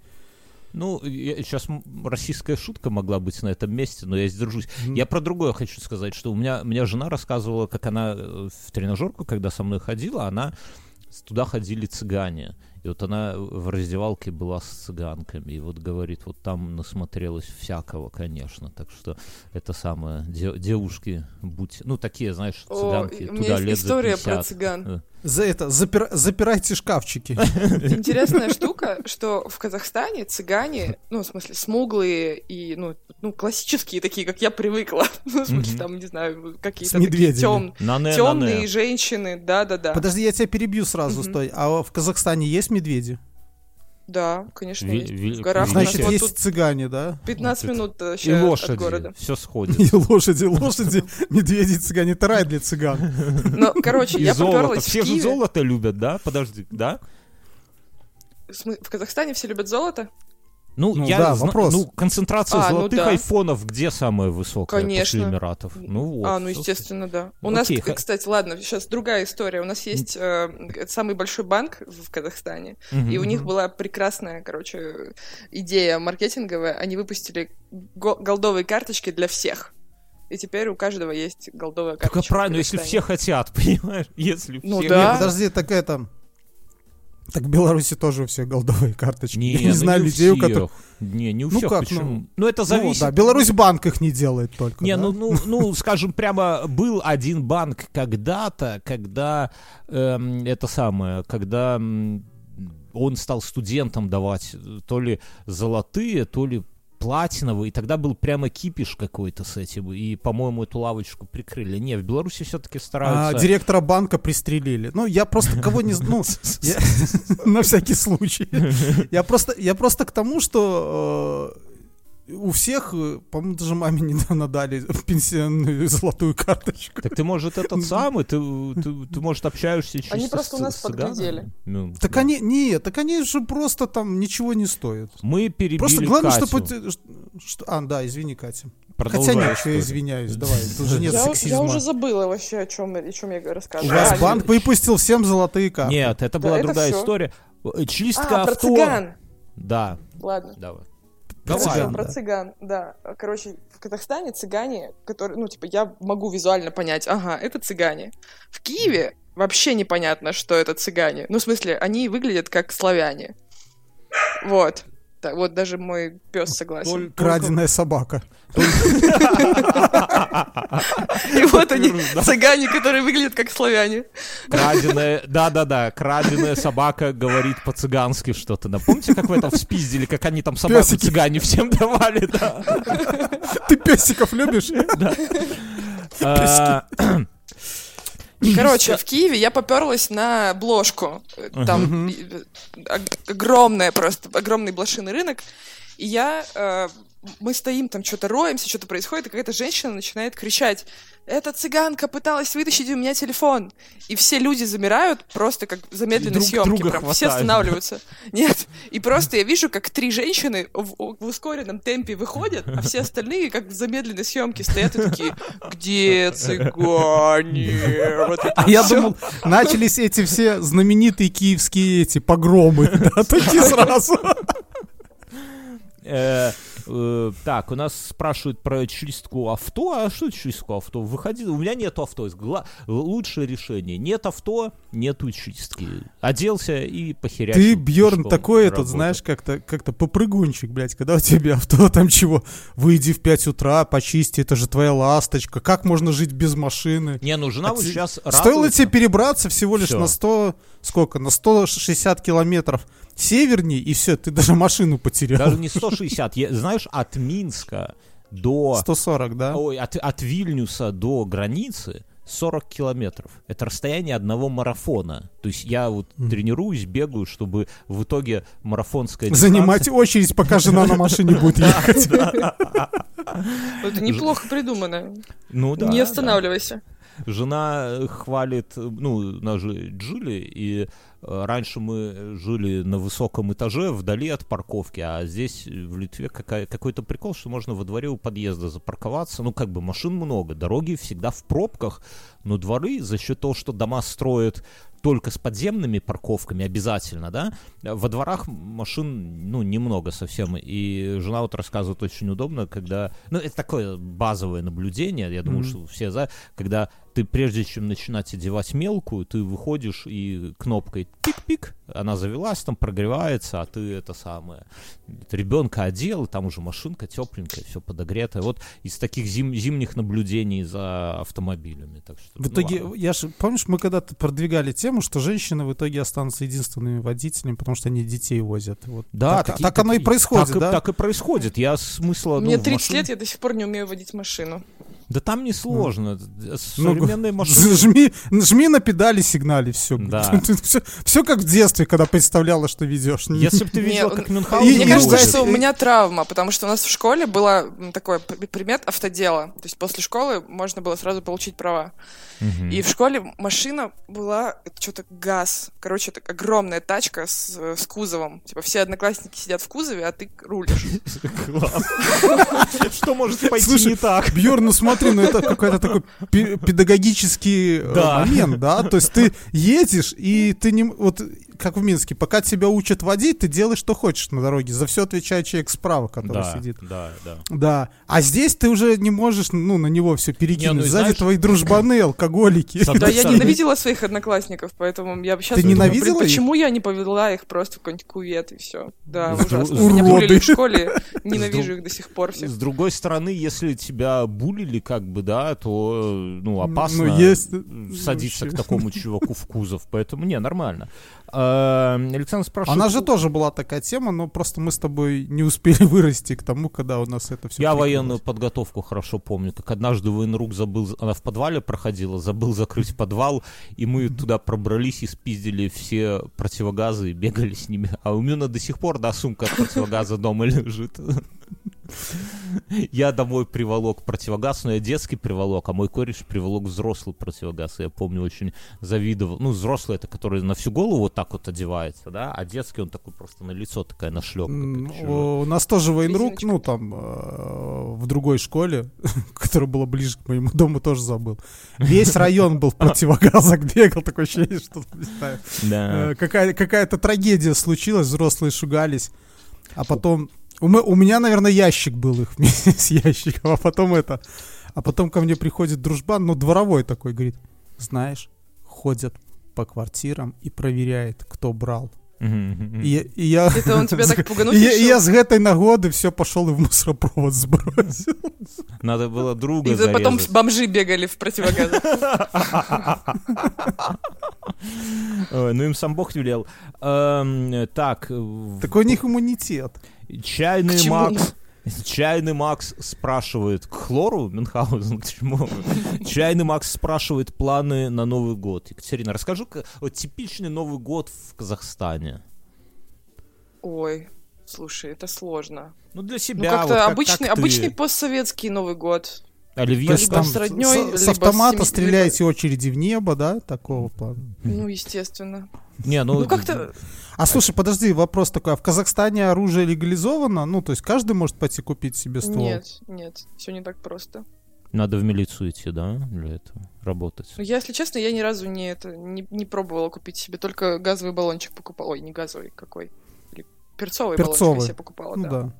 Ну, сейчас российская шутка могла быть на этом месте, но я сдержусь. Я про другое хочу сказать, что у меня, меня жена рассказывала, как она э, в тренажерку, когда со мной ходила, она туда ходили цыгане. И вот она в раздевалке была с цыганками. И вот говорит, вот там насмотрелась всякого, конечно. Так что это самое, де- девушки, будь... Ну, такие, знаешь, О, цыганки, меня туда лет за история про 50. цыган. За это, запира- запирайте шкафчики. Интересная штука, что в Казахстане цыгане, ну, в смысле, смуглые и, ну, ну классические такие, как я привыкла. Ну, в смысле, там, не знаю, какие-то такие тем- темные женщины, да-да-да. Подожди, я тебя перебью сразу, стой. А в Казахстане есть медведи? Да, конечно, Ви- есть. ви- в горах у нас Значит, вот есть тут цыгане, да? 15 Вот минут И вообще от лошади. города. Все сходит. И лошади, лошади, медведи, цыгане. Это рай для цыган. Но, короче, И я поперлась Все же золото любят, да? Подожди, да? В Казахстане все любят золото? Ну, Ну я да, зна- вопрос. Ну, концентрация А, ну золотых да. айфонов где самая высокая Конечно. после Эмиратов? Ну вот. а, ну естественно, да. У Ну, нас, окей, ха- кстати, ладно, сейчас другая история. У нас есть э, самый большой банк в Казахстане, Мгм. и у них была прекрасная, короче, идея маркетинговая. Они выпустили го- голдовые карточки для всех. И теперь у каждого есть голдовая Только карточка. в правильно, если все хотят, понимаешь? Если Ну все... да. Не, подожди, так это... Так в Беларуси тоже у всех голдовые карточки. Не, Я не ну знаю у людей, у всех. которых... Не, не у Ну всех, как, почему? ну? Ну, это Ну, зависит... да, Беларусь банк их не делает только. Не, да? ну, ну, ну, скажем прямо, был один банк когда-то, когда эм, это самое, когда он стал студентам давать э, то ли золотые, то ли платиновые, и тогда был прямо кипиш какой-то с этим, и, по-моему, эту лавочку прикрыли. Не, в Беларуси все-таки А, стараются... директора банка пристрелили. Ну, я просто кого не. Ну, на всякий случай. Я просто, я просто к тому, что э, у всех, э, по-моему, даже маме недавно дали пенсионную золотую карточку. Так ты, может, этот самый, ты, ты, ты, может, общаешься чисто Они просто с- у нас с подглядели. Ну, Так да. они, нет, так они же просто там ничего не стоят. Мы перебили Просто главное, Катю. чтобы... что- А, да, извини, Катя. Хотя Продолжай нет, я извиняюсь, давай, тут же нет Я, я сексизма. уже забыла вообще, о чем, о чем я У рассказывала. вас А, банк выпустил всем золотые карты. Нет, это Да, была это другая всё. история. Э, Чистка А, про авто. цыган. Да, Ладно. давай. Про цыган, про цыган, да. Короче, в Казахстане цыгане, которые, ну, типа, я могу визуально понять, ага, это цыгане. В Киеве вообще непонятно, что это цыгане. Ну, в смысле, они выглядят как славяне. Вот. Так, вот даже мой пес согласен. Толь- Краденая собака. И вот они, цыгане, которые выглядят как славяне. Краденая, да-да-да, краденая собака говорит по-цыгански что-то. Напомните, как вы это спиздили, как они там собаку цыгане всем давали, да? Ты песиков любишь? А, Короче, в Киеве я поперлась на бложку. Там ог- огромная просто, огромный блошиный рынок. И я... э, мы стоим там, что-то роемся, что-то происходит, и какая-то женщина начинает кричать «Эта цыганка пыталась вытащить у меня телефон!» И все люди замирают, просто как в замедленной Друг друга Прям все хватают. останавливаются. Нет. И просто я вижу, как три женщины в, в ускоренном темпе выходят, а все остальные, как в замедленной съемке, стоят и такие «Где цыгане?» Вот А я думал, начались эти все знаменитые киевские эти погромы, да, такие сразу. Э, Так, у нас спрашивают про чистку авто. А что чистку авто? Выходи, у меня нет авто. Гла- Лучшее решение. Нет авто, нету чистки. Оделся и похерячил. Ты, Бьорн, такой этот, знаешь, как-то как попрыгунчик, блядь, когда у тебя авто там чего, выйди в 5 утра, почисти, это же твоя ласточка, как можно жить без машины? Не, ну жена А вот сейчас Стоило тебе перебраться всего лишь Всё. на 100, сколько, на 160 километров севернее, и все, ты даже машину потерял. Даже не 160. Я- знаешь, от Минска до... 140, да? Ой, от, от Вильнюса до границы 40 километров. Это расстояние одного марафона. То есть я вот тренируюсь, бегаю, чтобы в итоге марафонская Занимать очередь, пока жена на машине будет ехать. Это неплохо придумано. Ну да. Не останавливайся. Жена хвалит, ну, нас же жили, и раньше мы жили на высоком этаже, вдали от парковки, а здесь в Литве какая, какой-то прикол, что можно во дворе у подъезда запарковаться, ну, как бы машин много, дороги всегда в пробках, но дворы за счет того, что дома строят только с подземными парковками обязательно, да, во дворах машин, ну, немного совсем, и жена вот рассказывает очень удобно, когда, ну, это такое базовое наблюдение, я думаю, Мгм. что все за, когда ты прежде чем начинать одевать мелкую, ты выходишь и кнопкой пик-пик, она завелась, там прогревается, а ты это самое, ребенка одел, и там уже машинка тепленькая, все подогретое. Вот из таких зим- зимних наблюдений за автомобилями. Так что, В ну итоге, ладно. я ж, помнишь, мы когда-то продвигали тему, что женщины в итоге останутся единственными водителями, потому что они детей возят. Вот Да, так, таки- так оно и таки- происходит, так, и- да? Так и происходит. Я смысла... Мне ну, в 30 машин- лет, я до сих пор не умею водить машину. Да там не сложно. Ну, Современные машины... Жми, жми на педали, сигнали, все. Да. все. как в детстве, когда представляла, что ведешь. Если бы ты видел, как Мюнхгаузен Мне кажется, что у меня травма, потому что у нас в школе было м, такой п- примет автодела. То есть после школы можно было сразу получить права. И в школе машина была что-то газ. Короче, это огромная тачка с, с кузовом. Типа все одноклассники сидят в кузове, а ты рулишь. Класс. Что может пойти не так? Бьерн, ну смотри, ну это какой-то такой пе- педагогический э, момент, да? То есть ты едешь, и ты не... Вот как в Минске, пока тебя учат водить, ты делаешь, что хочешь на дороге. За все отвечает человек справа, который Да, сидит. да, да. Да. А здесь ты уже не можешь, ну, на него все перекинуть. Не, ну Сзади знаешь- твои дружбаны, алкоголики. Да, я ненавидела своих одноклассников, поэтому я сейчас Ты ненавидела почему я не повела их просто в какой-нибудь кувет и все. Да, ужасно. Меня булили в школе, ненавижу их до сих пор всех. С другой стороны, если тебя булили, как бы, да, то, ну, опасно Ну, есть, садиться вообще. к такому чуваку в кузов. Поэтому, не, нормально. А, Александр спрашивает... Она же тоже была такая тема, но просто мы с тобой не успели вырасти к тому, когда у нас это все. Я военную подготовку хорошо помню, как однажды военрук забыл, она в подвале проходила, забыл закрыть подвал, и мы туда пробрались и спиздили все противогазы и бегали с ними. А у меня до сих пор, да, сумка от противогаза дома лежит. Я домой приволок противогаз, но я детский приволок, а мой кореш приволок взрослый противогаз. Я помню, очень завидовал. Ну, взрослый это, который на всю голову вот так вот одевается, да, а детский он такой просто на лицо такая нашлепка. У нас тоже военрук, ну там э, в другой школе, которая была ближе к моему дому, тоже забыл. Весь район был в противогазах, бегал, такое ощущение, что не знаю, Да. э, какая- какая-то трагедия случилась, взрослые шугались, а потом у, у меня, наверное, ящик был их вместе с ящиком, а потом это, а потом ко мне приходит дружбан, ну дворовой такой, говорит, знаешь, ходят по квартирам и проверяет, кто брал. И, я- и я... Это он тебя так пугануть И я, я с гэтай нагоды все пошел и в мусоропровод сбросил. Надо было друга И потом зарезать. бомжи бегали в противогазах. Ну им сам Бог велел. Эм, Так, Такой у них иммунитет. Чайный К чему? Макс... Чайный Макс спрашивает к хлору Мюнхгаузен, к чему? Чайный Макс спрашивает планы на Новый год. Екатерина, расскажи вот типичный Новый год в Казахстане. Ой, слушай, это сложно. Ну, для Ну, себя. как-то вот как- обычный, как ты? обычный постсоветский Новый год. Оливье либо там с роднёй, с- либо с с автомата семьей, стреляете очереди в небо, да? Такого плана. Ну, естественно. Не, ну, Ну, как-то... А слушай, подожди, вопрос такой. А в Казахстане оружие легализовано? Ну, то есть каждый может пойти купить себе ствол? Нет, нет, все не так просто. надо в милицию идти, да, для этого работать. Ну, Я, если честно, я ни разу не, это, не, не пробовала купить себе, только газовый баллончик покупала. Ой, не газовый, какой? Или перцовый, баллончик я Перцовый. себе покупала, Ну да. да.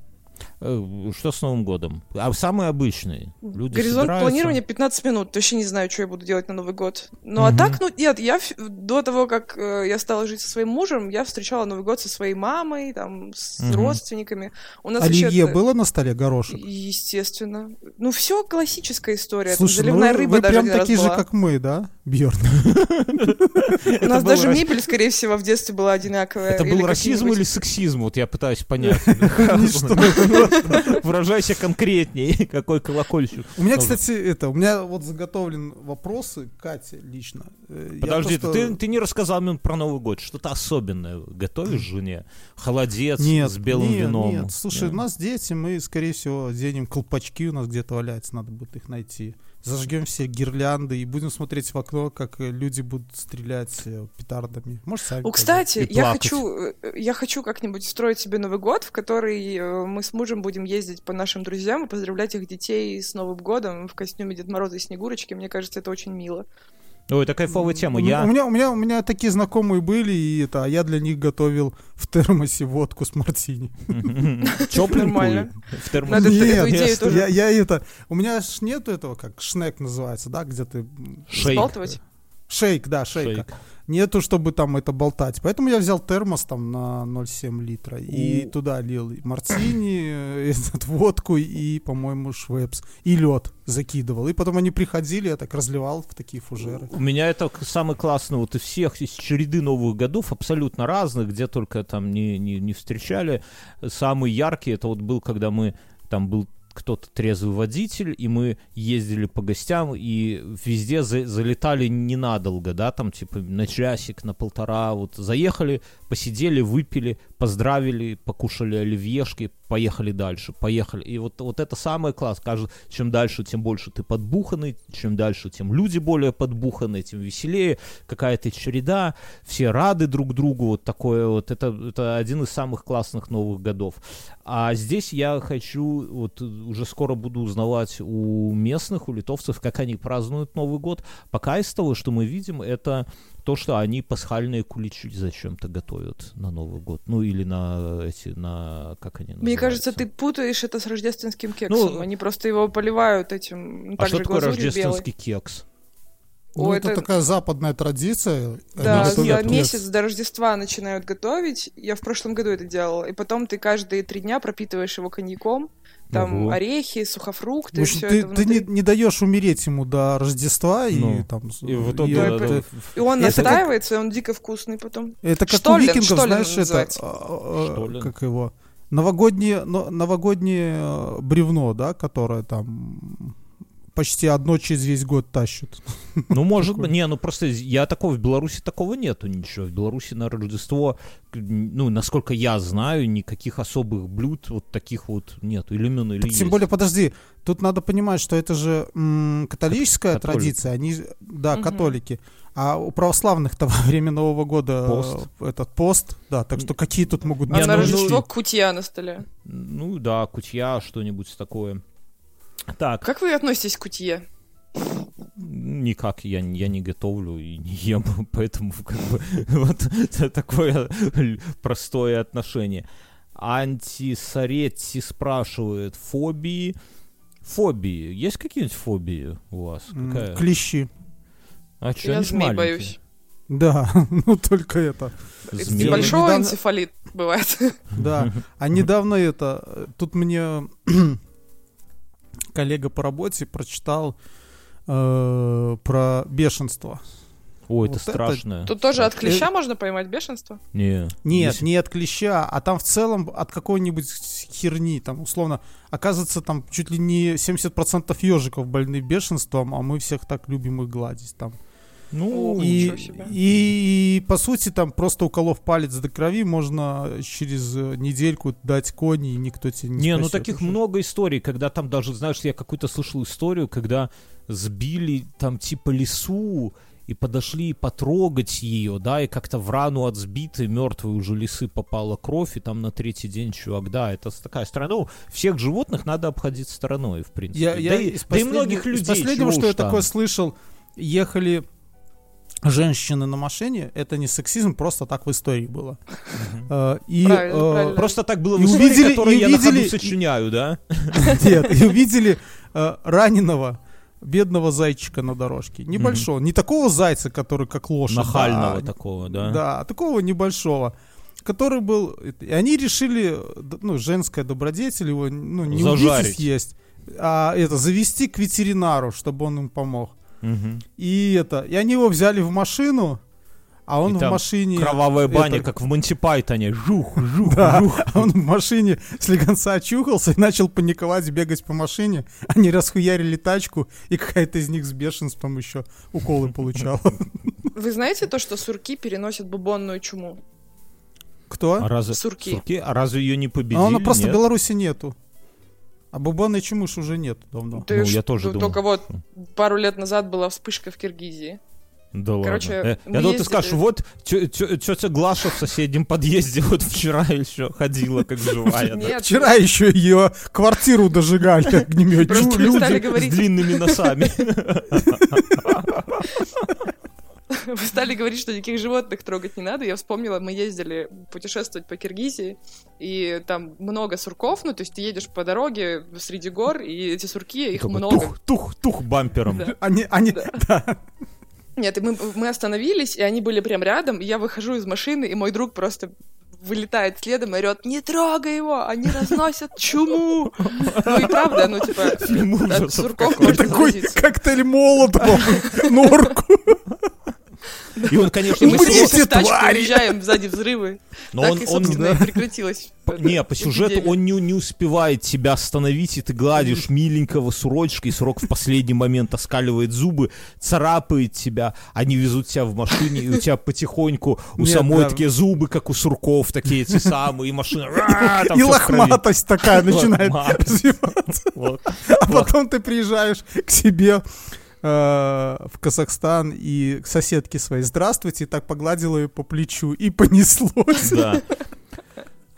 Э, Что с Новым годом? А самый обычный. Люди Горизонт собираются- планирования 15 минут. Вообще не знаю, что я буду делать на Новый год. Ну, а Мгм. так, ну, нет, я до того, как э, я стала жить со своим мужем, я встречала Новый год со своей мамой, там, с Мгм. родственниками. У нас Оливье это- было на столе, горошек? Естественно. Ну, все классическая история. Там Слушай, ну заливная вы, рыба вы даже прям один раз такие же, была. как мы, да, Бьерн? У нас даже мебель, скорее всего, в детстве была одинаковая. Это был расизм или сексизм? Вот я пытаюсь понять. Выражайся конкретнее, какой колокольчик. У меня, кстати, это, у меня вот заготовлен вопросы Кате лично. Э, Подожди, ты, не рассказал мне про Новый год. Что-то особенное готовишь жене? Холодец с белым вином. Нет, слушай, у нас дети, мы, скорее всего, оденем колпачки, у нас где-то валяется, надо будет их найти. Зажгем все гирлянды и будем смотреть в окно, как э, люди будут стрелять э, петардами. Может, сами О, кстати, я плакать. хочу, э, я хочу как-нибудь устроить себе Новый год, в который мы с мужем будем ездить по нашим друзьям и поздравлять их детей с Новым годом в костюме Дед Мороза и Снегурочки. Мне кажется, это очень мило. Ой, это кайфовая тема. У, меня- Я... у меня, у, меня, у меня такие знакомые были, и это, а я для них готовил в термосе водку с мартини. Тепленькую. Нормально. В термос- Надо эту Нет, идею тоже я, я это... У меня ж нету этого, как шнек называется, да, где ты... Шейк. Шейк, да, шейка. Шейк. Нету, чтобы там это болтать. Поэтому я взял термос там на 0,7 литра и У. туда лил мартини, э, этот, водку и, по-моему, швепс. И лед закидывал. И потом они приходили, я так разливал в такие фужеры. У меня это самый классный вот из всех, из череды новых годов, абсолютно разных, где только там не, не, не встречали. Самый яркий это вот был, когда мы, там был кто-то трезвый водитель, и мы ездили по гостям, и везде за- залетали ненадолго, да, там типа на часик, на полтора, вот заехали, посидели, выпили, поздравили, покушали оливьешки, поехали дальше, поехали. И вот, вот это самый класс. Кажется, чем дальше, тем больше ты подбуханный, чем дальше, тем люди более подбуханные, тем веселее, какая-то череда, все рады друг другу, вот такое вот. Это, это один из самых классных новых годов. А здесь я хочу, вот уже скоро буду узнавать у местных, у литовцев, как они празднуют Новый год. Пока из того, что мы видим, это то, что они пасхальные куличи зачем-то готовят на Новый год. Ну, или на эти, на, как они Мне кажется, называются? ты путаешь это с рождественским кексом. Ну, Они просто его поливают этим, ну, А что такое рождественский кекс? Ну, О, это, это- такая западная традиция. Да, за готовят месяц до Рождества начинают готовить. Я в прошлом году это делала. И потом ты каждые три дня пропитываешь его коньяком. Там Ого. орехи, В сухофрукты, общем, все ты, это ты не, внутри. не даешь умереть ему до Рождества, Ну, и там... И в итоге и Да, это, это- И он Это как- настаивается, и он дико вкусный потом. это как Штоллен, у викингов, Штоллен знаешь, это... а, а, как его... Новогоднее, но- новогоднее э, бревно, да, которое там почти одно через весь год тащат. Ну, может быть, не, ну просто я такого, в Беларуси такого нету ничего. В Беларуси на Рождество, ну, насколько я знаю, никаких особых блюд вот таких вот нету. Или именно, или Так, тем есть. более, подожди, тут надо понимать, что это же м, католическая Католик. традиция, они, да, Мгм. католики. А у православных-то во время Нового года Пост. этот пост, да, так что какие тут могут Не, а на ну, Рождество ну- кутья на столе. Ну, да, кутья, что-нибудь такое. Так, Как вы относитесь к кутье? никак я, не- я не готовлю и не ем, поэтому как бы вот такое л- простое отношение. Антисаретти спрашивает, фобии? Фобии. Есть какие-нибудь фобии у вас? Какая? клещи. А чё, Я змей маленькие. боюсь. Да, ну только это. Змеи. Небольшой Недавно- энцефалит бывает. Да. А недавно это, тут мне коллега по работе прочитал э, про бешенство. Ой, это Вот это- страшно. Тут тоже от Э, клеща можно поймать бешенство? Не. Нет, Если- не от клеща, а там в целом от какой-нибудь херни, там условно, оказывается, там чуть ли не 70% ежиков больны бешенством, а мы всех так любим их гладить там. Ну, О, И, и, и, по сути там просто уколов палец до крови можно через э, недельку дать кони, и никто тебе не Не, ну таких уже. много историй, когда там даже, знаешь, я какую-то слышал историю, когда сбили там типа лису и подошли потрогать ее, да, и как-то в рану от сбитой мертвой уже лисы попала кровь, и там на третий день чувак, да, это такая страна. Ну, всех животных надо обходить стороной, в принципе. Я, да, я и, из да и последнего- многих из людей. последнего, чего что я там. такое слышал, ехали женщины на машине, это не сексизм, просто так в истории было. Э, И Правильно, э, правильно. Просто так было в истории, увидели- я на ходу увидели- сочиняю, да? Нет, и увидели э, раненого бедного зайчика на дорожке. Небольшого. Не такого зайца, который как лошадь. Нахального такого, да? Да, такого небольшого. Который был... И они решили, ну, женская добродетель его, ну, не убить Зажарить. и съесть, а это, завести к ветеринару, чтобы он им помог. Мгм. И это, и они его взяли в машину, а он И в машине... Кровавая баня, это- как в Монти Пайтоне. Жух, жух, Да, жух. а он в машине слегонца очухался и начал паниковать, бегать по машине. Они расхуярили тачку, и какая-то из них с бешенством еще уколы получала. Вы знаете то, что сурки переносят бубонную чуму? Кто? А разве... Сурки. Сурки? А разве ее не победили? А она просто в? Беларуси нету. А бубонной чумы ж уже нет давно. Ты Ну, ж- я тоже ну, думал. Только вот пару лет назад была вспышка в Киргизии. Да Короче, ладно. Э, мы я думал, ты скажешь, вот тетя Глаша в соседнем подъезде вот вчера еще ходила как живая. Нет, Вчера еще ее квартиру дожигали Просто огнеметчики. Люди говорить- с длинными носами. Вы стали говорить, что никаких животных трогать не надо. Я вспомнила, мы ездили путешествовать по Киргизии, и там много сурков, ну, то есть ты едешь по дороге среди гор, и эти сурки, их Такой много. Тух, тух, тух бампером. Да. Они, они, Да. да. Нет, и мы, мы остановились, и они были прям рядом, и я выхожу из машины, и мой друг просто вылетает следом и орет, не трогай его, они разносят чуму. Ну и правда, ну типа, от сурков можно Такой коктейль молотова в норку. И он, конечно, мы сидим твари! уезжаем, сзади взрывы. Но так он, и, он собственно, и прекратилась. По- Не, по сюжету он не, не успевает тебя остановить, и ты гладишь миленького сурочка, и сурок в последний момент оскаливает зубы, царапает тебя, они везут тебя в машине, и у тебя потихоньку у Нет, самой да. такие зубы, как у сурков, такие эти самые, и машина... И лохматость такая начинает развиваться. А потом ты приезжаешь к себе в Казахстан и к соседке своей «Здравствуйте», и так погладила ее по плечу, и понеслось. Да.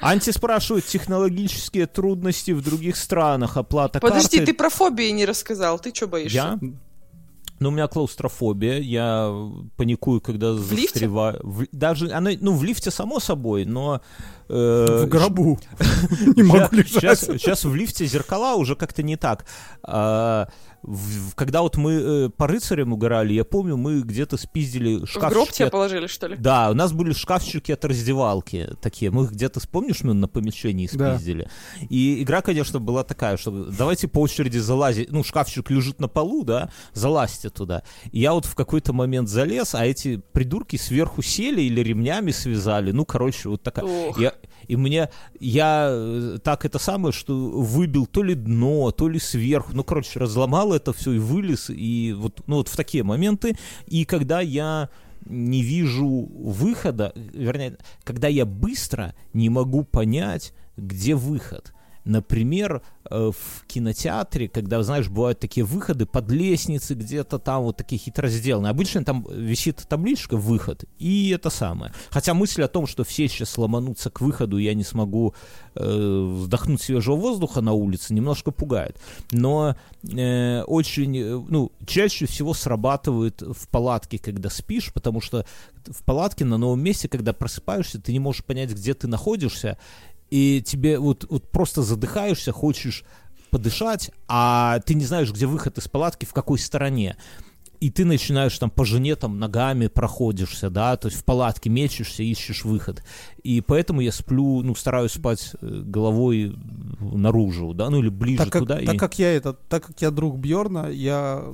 Анти спрашивает, технологические трудности в других странах, оплата Подожди, картой. ты про фобии не рассказал, ты что боишься? Я? Ну, у меня клаустрофобия, я паникую, когда лифте? застреваю. В- даже, она, ну, в лифте, само собой, но... э, В гробу. Не могу лежать. сейчас в лифте зеркала уже как-то не так. В- в- когда вот мы э, по рыцарям угорали, я помню, мы где-то спиздили В шкафчики. гроб тебя от- положили, что ли? Да, у нас были шкафчики от раздевалки такие. Мы их где-то, помнишь, мы на помещении Да. спиздили. И игра, конечно, была такая, что давайте по очереди залазить. Ну, шкафчик лежит на полу, да, залазьте туда. И я вот в какой-то момент залез, а эти придурки сверху сели или ремнями связали. Ну, короче, вот такая. Ох. Я, и мне, я э, так это самое, что выбил то ли дно, то ли сверху, ну, короче, разломал это все и вылез, и вот, ну, вот в такие моменты, и когда я не вижу выхода, вернее, когда я быстро не могу понять, где выход. Например, э, в кинотеатре, когда, знаешь, бывают такие выходы под лестницей, где-то там вот такие хитро сделаны. Обычно там висит табличка «выход», и это самое. Хотя мысль о том, что все сейчас ломанутся к выходу, я не смогу э, вдохнуть свежего воздуха на улице, немножко пугает. Но э, очень, э, ну, чаще всего срабатывает в палатке, когда спишь, потому что в палатке на новом месте, когда просыпаешься, ты не можешь понять, где ты находишься, и тебе вот, вот просто задыхаешься, хочешь подышать, а ты не знаешь, где выход из палатки, в какой стороне. И ты начинаешь там по жене там ногами проходишься, да, то есть в палатке мечешься, ищешь выход. И поэтому я сплю, ну, стараюсь спать э, головой наружу, да, ну или ближе Так как, туда. так и... как я это, так как я друг Бьорна, я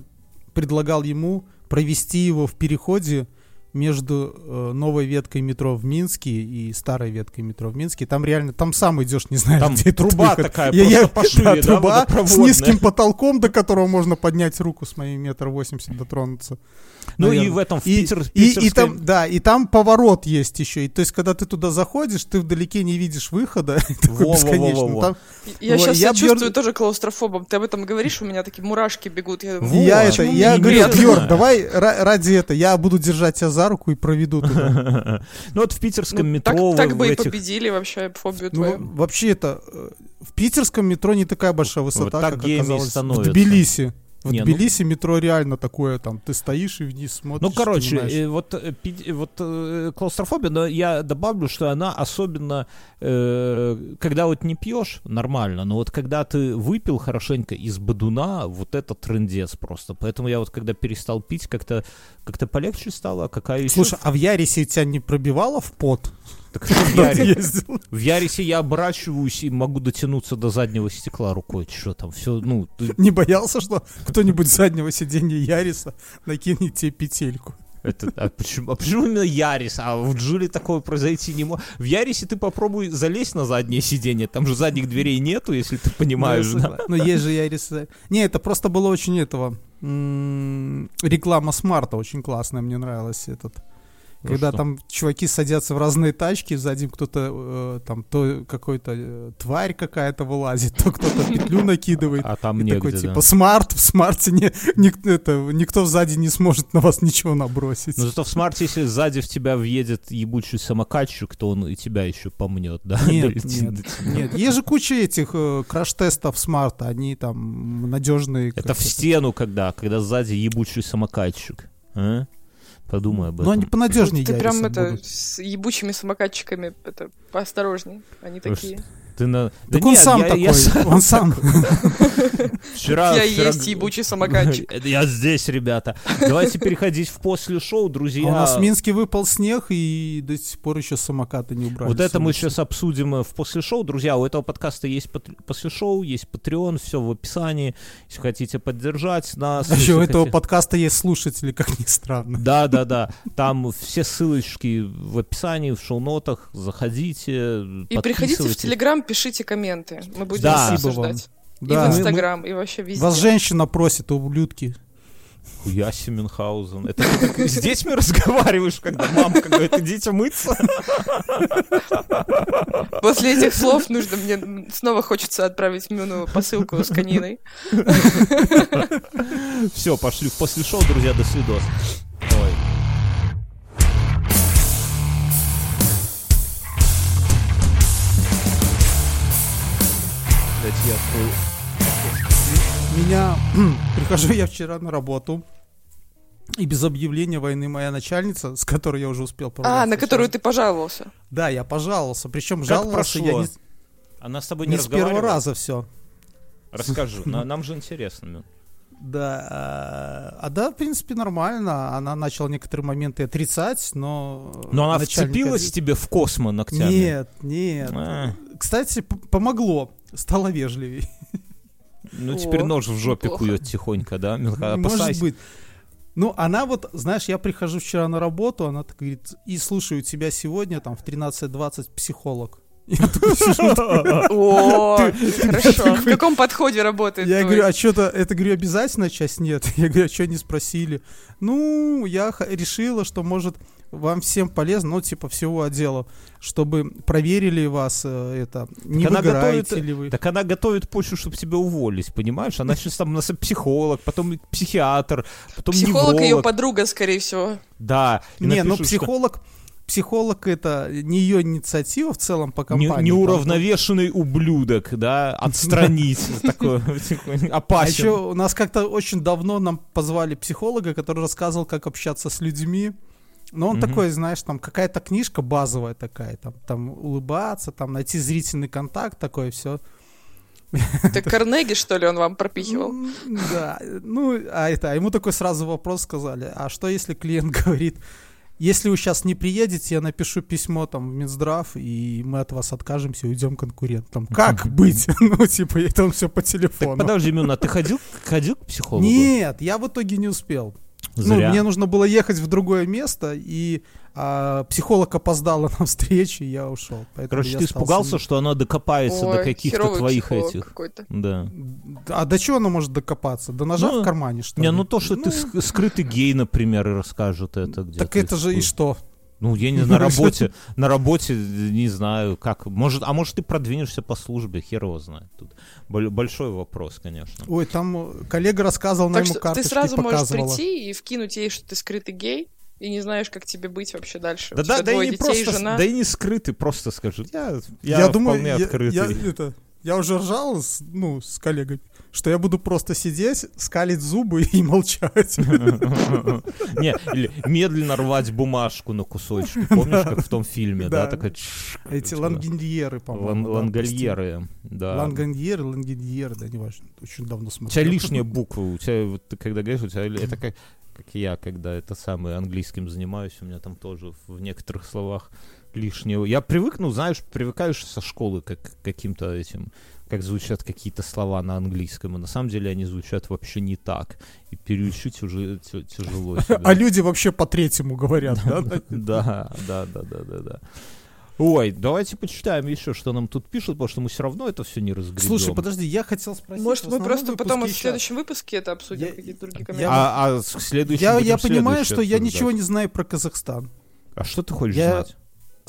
предлагал ему провести его в переходе между э, новой веткой метро в Минске и старой веткой метро в Минске. Там реально, там сам идешь, не знаешь, Там где труба выход. такая, Я- я- просто пошире, да, труба с низким потолком, до которого можно поднять руку с моим метр восемьдесь дотронуться. Ну и в этом, в И, Питер, и- и питерской- там, да, и там поворот есть еще. И, то есть, когда ты туда заходишь, ты вдалеке не видишь выхода. Во-во-во-во-во. бесконечный. Там- Я Вот, сейчас я себя чувствую Бьёрн- тоже клаустрофобом. Ты об этом говоришь, у меня такие мурашки бегут. Я, Во, я это, я говорю? Бьорн, давай ра- ради этого, я буду держать тебя за руку и проведу туда. Ну вот в питерском ну, метро... так, бы и победили вообще фобию Ну, твою. вообще это, э, в питерском метро не такая большая высота, так как и оказалось в. Тбилиси. В Не, ну- Тбилиси метро реально такое, там, ты стоишь и вниз смотришь. Ну, короче, э, вот, э, э, вот э, клаустрофобия, но я добавлю, что она особенно, э, когда вот не пьешь, нормально, но вот когда ты выпил хорошенько из бадуна, вот это трендец просто. Поэтому я вот когда перестал пить, как-то как полегче стало, а какая еще... Слушай, а в Ярисе тебя не пробивало в пот? Так в, Яре- Ярисе я оборачиваюсь и могу дотянуться до заднего стекла рукой, что там, все, ну, ты- Не боялся, что кто-нибудь с заднего сиденья Яриса накинет тебе петельку? Это, а, почему, а почему именно Ярис? А в Джули такое произойти не может. В Ярисе ты попробуй залезть на заднее сиденье. Там же задних дверей нету, если ты понимаешь. Ну, я да? Ну, есть же Ярис. Не, это просто было очень этого... м, Реклама смарта очень классная, мне нравилась этот. Ну Когда что? там чуваки садятся в разные тачки, сзади кто-то э, там то какой-то э, тварь какая-то вылазит, то кто-то петлю накидывает. А там И негде, такой да. типа смарт, в смарте не, это, никто сзади не сможет на вас ничего набросить. Но зато в смарте, если сзади в тебя въедет ебучий самокатчик, то он и тебя еще помнет, да? Нет, нет, нет, есть же куча этих э, краш-тестов смарта, они там надежные. Это в стену, когда, когда сзади ебучий самокатчик. А? Подумай об этом. Но они понадежнее Ты прям это будут. с ебучими самокатчиками это поосторожней. Они Потому такие. Ты на... Так Да он нет, сам я- такой, я сам он сам. Вчера, Я вчера- есть ебучий самокатчик. Я здесь, ребята. Давайте переходить в после шоу, друзья. А у нас в Минске выпал снег, и до сих пор еще самокаты не убрали. Вот это мы сейчас обсудим э, в после шоу. Друзья, у этого подкаста есть после шоу, есть Patreon, все в описании. Если хотите поддержать нас. А еще у этого хотите- подкаста есть слушатели, как ни странно. Да, да, да. Там все ссылочки в описании, в шоу-нотах. Заходите. И приходите в. Телеграм, пишите комменты. Мы будем Да. их Спасибо вам. обсуждать. И Да, в мы- мы- Инстаграм, и вообще везде. Вас женщина просит, ублюдки. Хуяси Мюнхгаузен. Это ты так с детьми разговариваешь, когда мамка говорит, идите мыться? После этих слов нужно мне снова хочется отправить Мюну посылку с кониной. Все, пошли в после шоу, друзья, до свидос. Ой. Дайте я открою. Меня... Прихожу я вчера на работу, и без объявления войны моя начальница, с которой я уже успел А, на которую вчера- ты пожаловался. Да, я пожаловался. Причем Как жаловался я не, Она с тобой не, не с первого раза все. Расскажи, на- нам же интересно. Да, а, а да, в принципе, нормально. Она начала некоторые моменты отрицать, но... Но она начальник вцепилась тебе в космо ногтями? Нет, нет. А, Кстати, помогло. Стало вежливей. ну О, теперь нож в жопе неплохо. кует тихонько, да? Мюнха, Может быть. Ну, она вот, знаешь, я прихожу вчера на работу, она так говорит, и слушаю тебя сегодня там в 13.20 психолог. Я такой сижу, О, хорошо. В каком подходе работает Я говорю, а что-то, это, говорю, обязательная часть? Нет. Я говорю, а что не спросили? Ну, я решила, что, может, вам всем полезно, ну, типа, всего отдела, чтобы проверили вас, э, это, не она выгораете готовит- ли вы. Так она готовит почву, чтобы тебя уволить, понимаешь? Она сейчас там у нас психолог, потом психиатр, потом Психолог ее невролог. подруга, скорее всего. Да. и Не, ну, напишут, что психолог, это не ее инициатива в целом по не- компании. там, неуравновешенный ублюдок, да, отстранить, такой типа, А опасен. еще у нас как-то очень давно нам позвали психолога, который рассказывал, как общаться с людьми. Но он такой, знаешь, там какая-то книжка базовая такая, там, там улыбаться, там найти зрительный контакт, такое все. Это Карнеги, что ли, он вам пропихивал? Да, ну, а это, а ему такой сразу вопрос сказали, а что если клиент говорит, если вы сейчас не приедете, я напишу письмо там в Минздрав, и мы от вас откажемся, уйдем конкурентам. Как быть? Ну, типа, это он все по Так телефону. подожди, Мюн, а ты ходил, ходил к психологу? Нет, я в итоге не успел. Ну, Зря. мне нужно было ехать в другое место, и а, психолог опоздала на встречу, и я ушел. Короче, я ты испугался, что она докопается до Ой, каких-то херовый твоих этих. какой-то. Да. А до чего она может докопаться? До ножа Ну, в кармане, что Не, ли? ну то, что ты ск- скрытый гей, например, и расскажет это где-то. Так это же и что? Ну, я не на работе, на работе, не знаю, как, может, а может ты продвинешься по службе, хер его знает. Тут бол- большой вопрос, конечно. Ой, там коллега рассказывал, Так ему что ты карточки сразу можешь показывала. прийти и вкинуть ей, что ты скрытый гей, и не знаешь, как тебе быть вообще дальше. Да, У тебя да, да, и не детей, просто, жена. да и не скрытый, просто скажи. Я, я, Я, думаю, вполне я, открытый. я, это, я уже ржал с, ну, с коллегой, что я буду просто сидеть, скалить зубы и молчать. Не, или медленно рвать бумажку на кусочки. Помнишь, как в том фильме, да? Такая Эти типа, лангеньеры, лан- по-моему. Лангольеры, да. Лангоньеры, лангеньеры, да, неважно. Очень давно У смотрел. тебя лишняя буква, у тебя, вот ты когда говоришь, у тебя это как, как я, когда это самый английским занимаюсь, у меня там тоже в некоторых словах лишнего. Я привык, ну, знаешь, привыкаешь со школы как, к каким-то этим как звучат какие-то слова на английском, и на самом деле они звучат вообще не так. И переучить уже тя- тяжело. А люди вообще по-третьему говорят, да? Да, да, да, да, да, да. Ой, давайте почитаем еще, что нам тут пишут, потому что мы все равно это все не разгребем. Слушай, подожди, я хотел спросить. Может, мы просто потом в следующем выпуске это обсудим, Я- какие-то другие комменты. А, а с следующим Я, понимаю, что я ничего не знаю про Казахстан. А что ты хочешь Я- знать?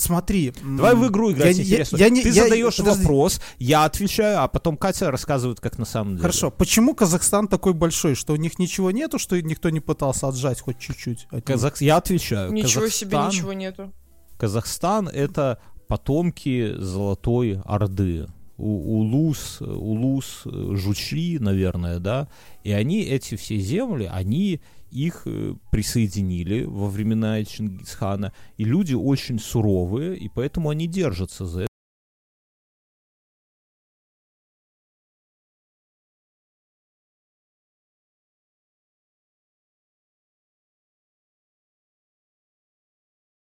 Смотри. Давай в игру играть, я- я- интересно. я не- Ты я- задаешь подожди. вопрос, я отвечаю, а потом Катя рассказывает, как на самом деле. Хорошо, почему Казахстан такой большой, что у них ничего нету, что никто не пытался отжать хоть чуть-чуть? от? Казах... Я отвечаю. Ничего себе, Казахстан- ничего нету. Казахстан это потомки Золотой Орды. У- Улус, Улус, Жучи, наверное, да. И они, эти все земли, они их э, присоединили во времена Чингисхана. И люди очень суровые, и поэтому они держатся за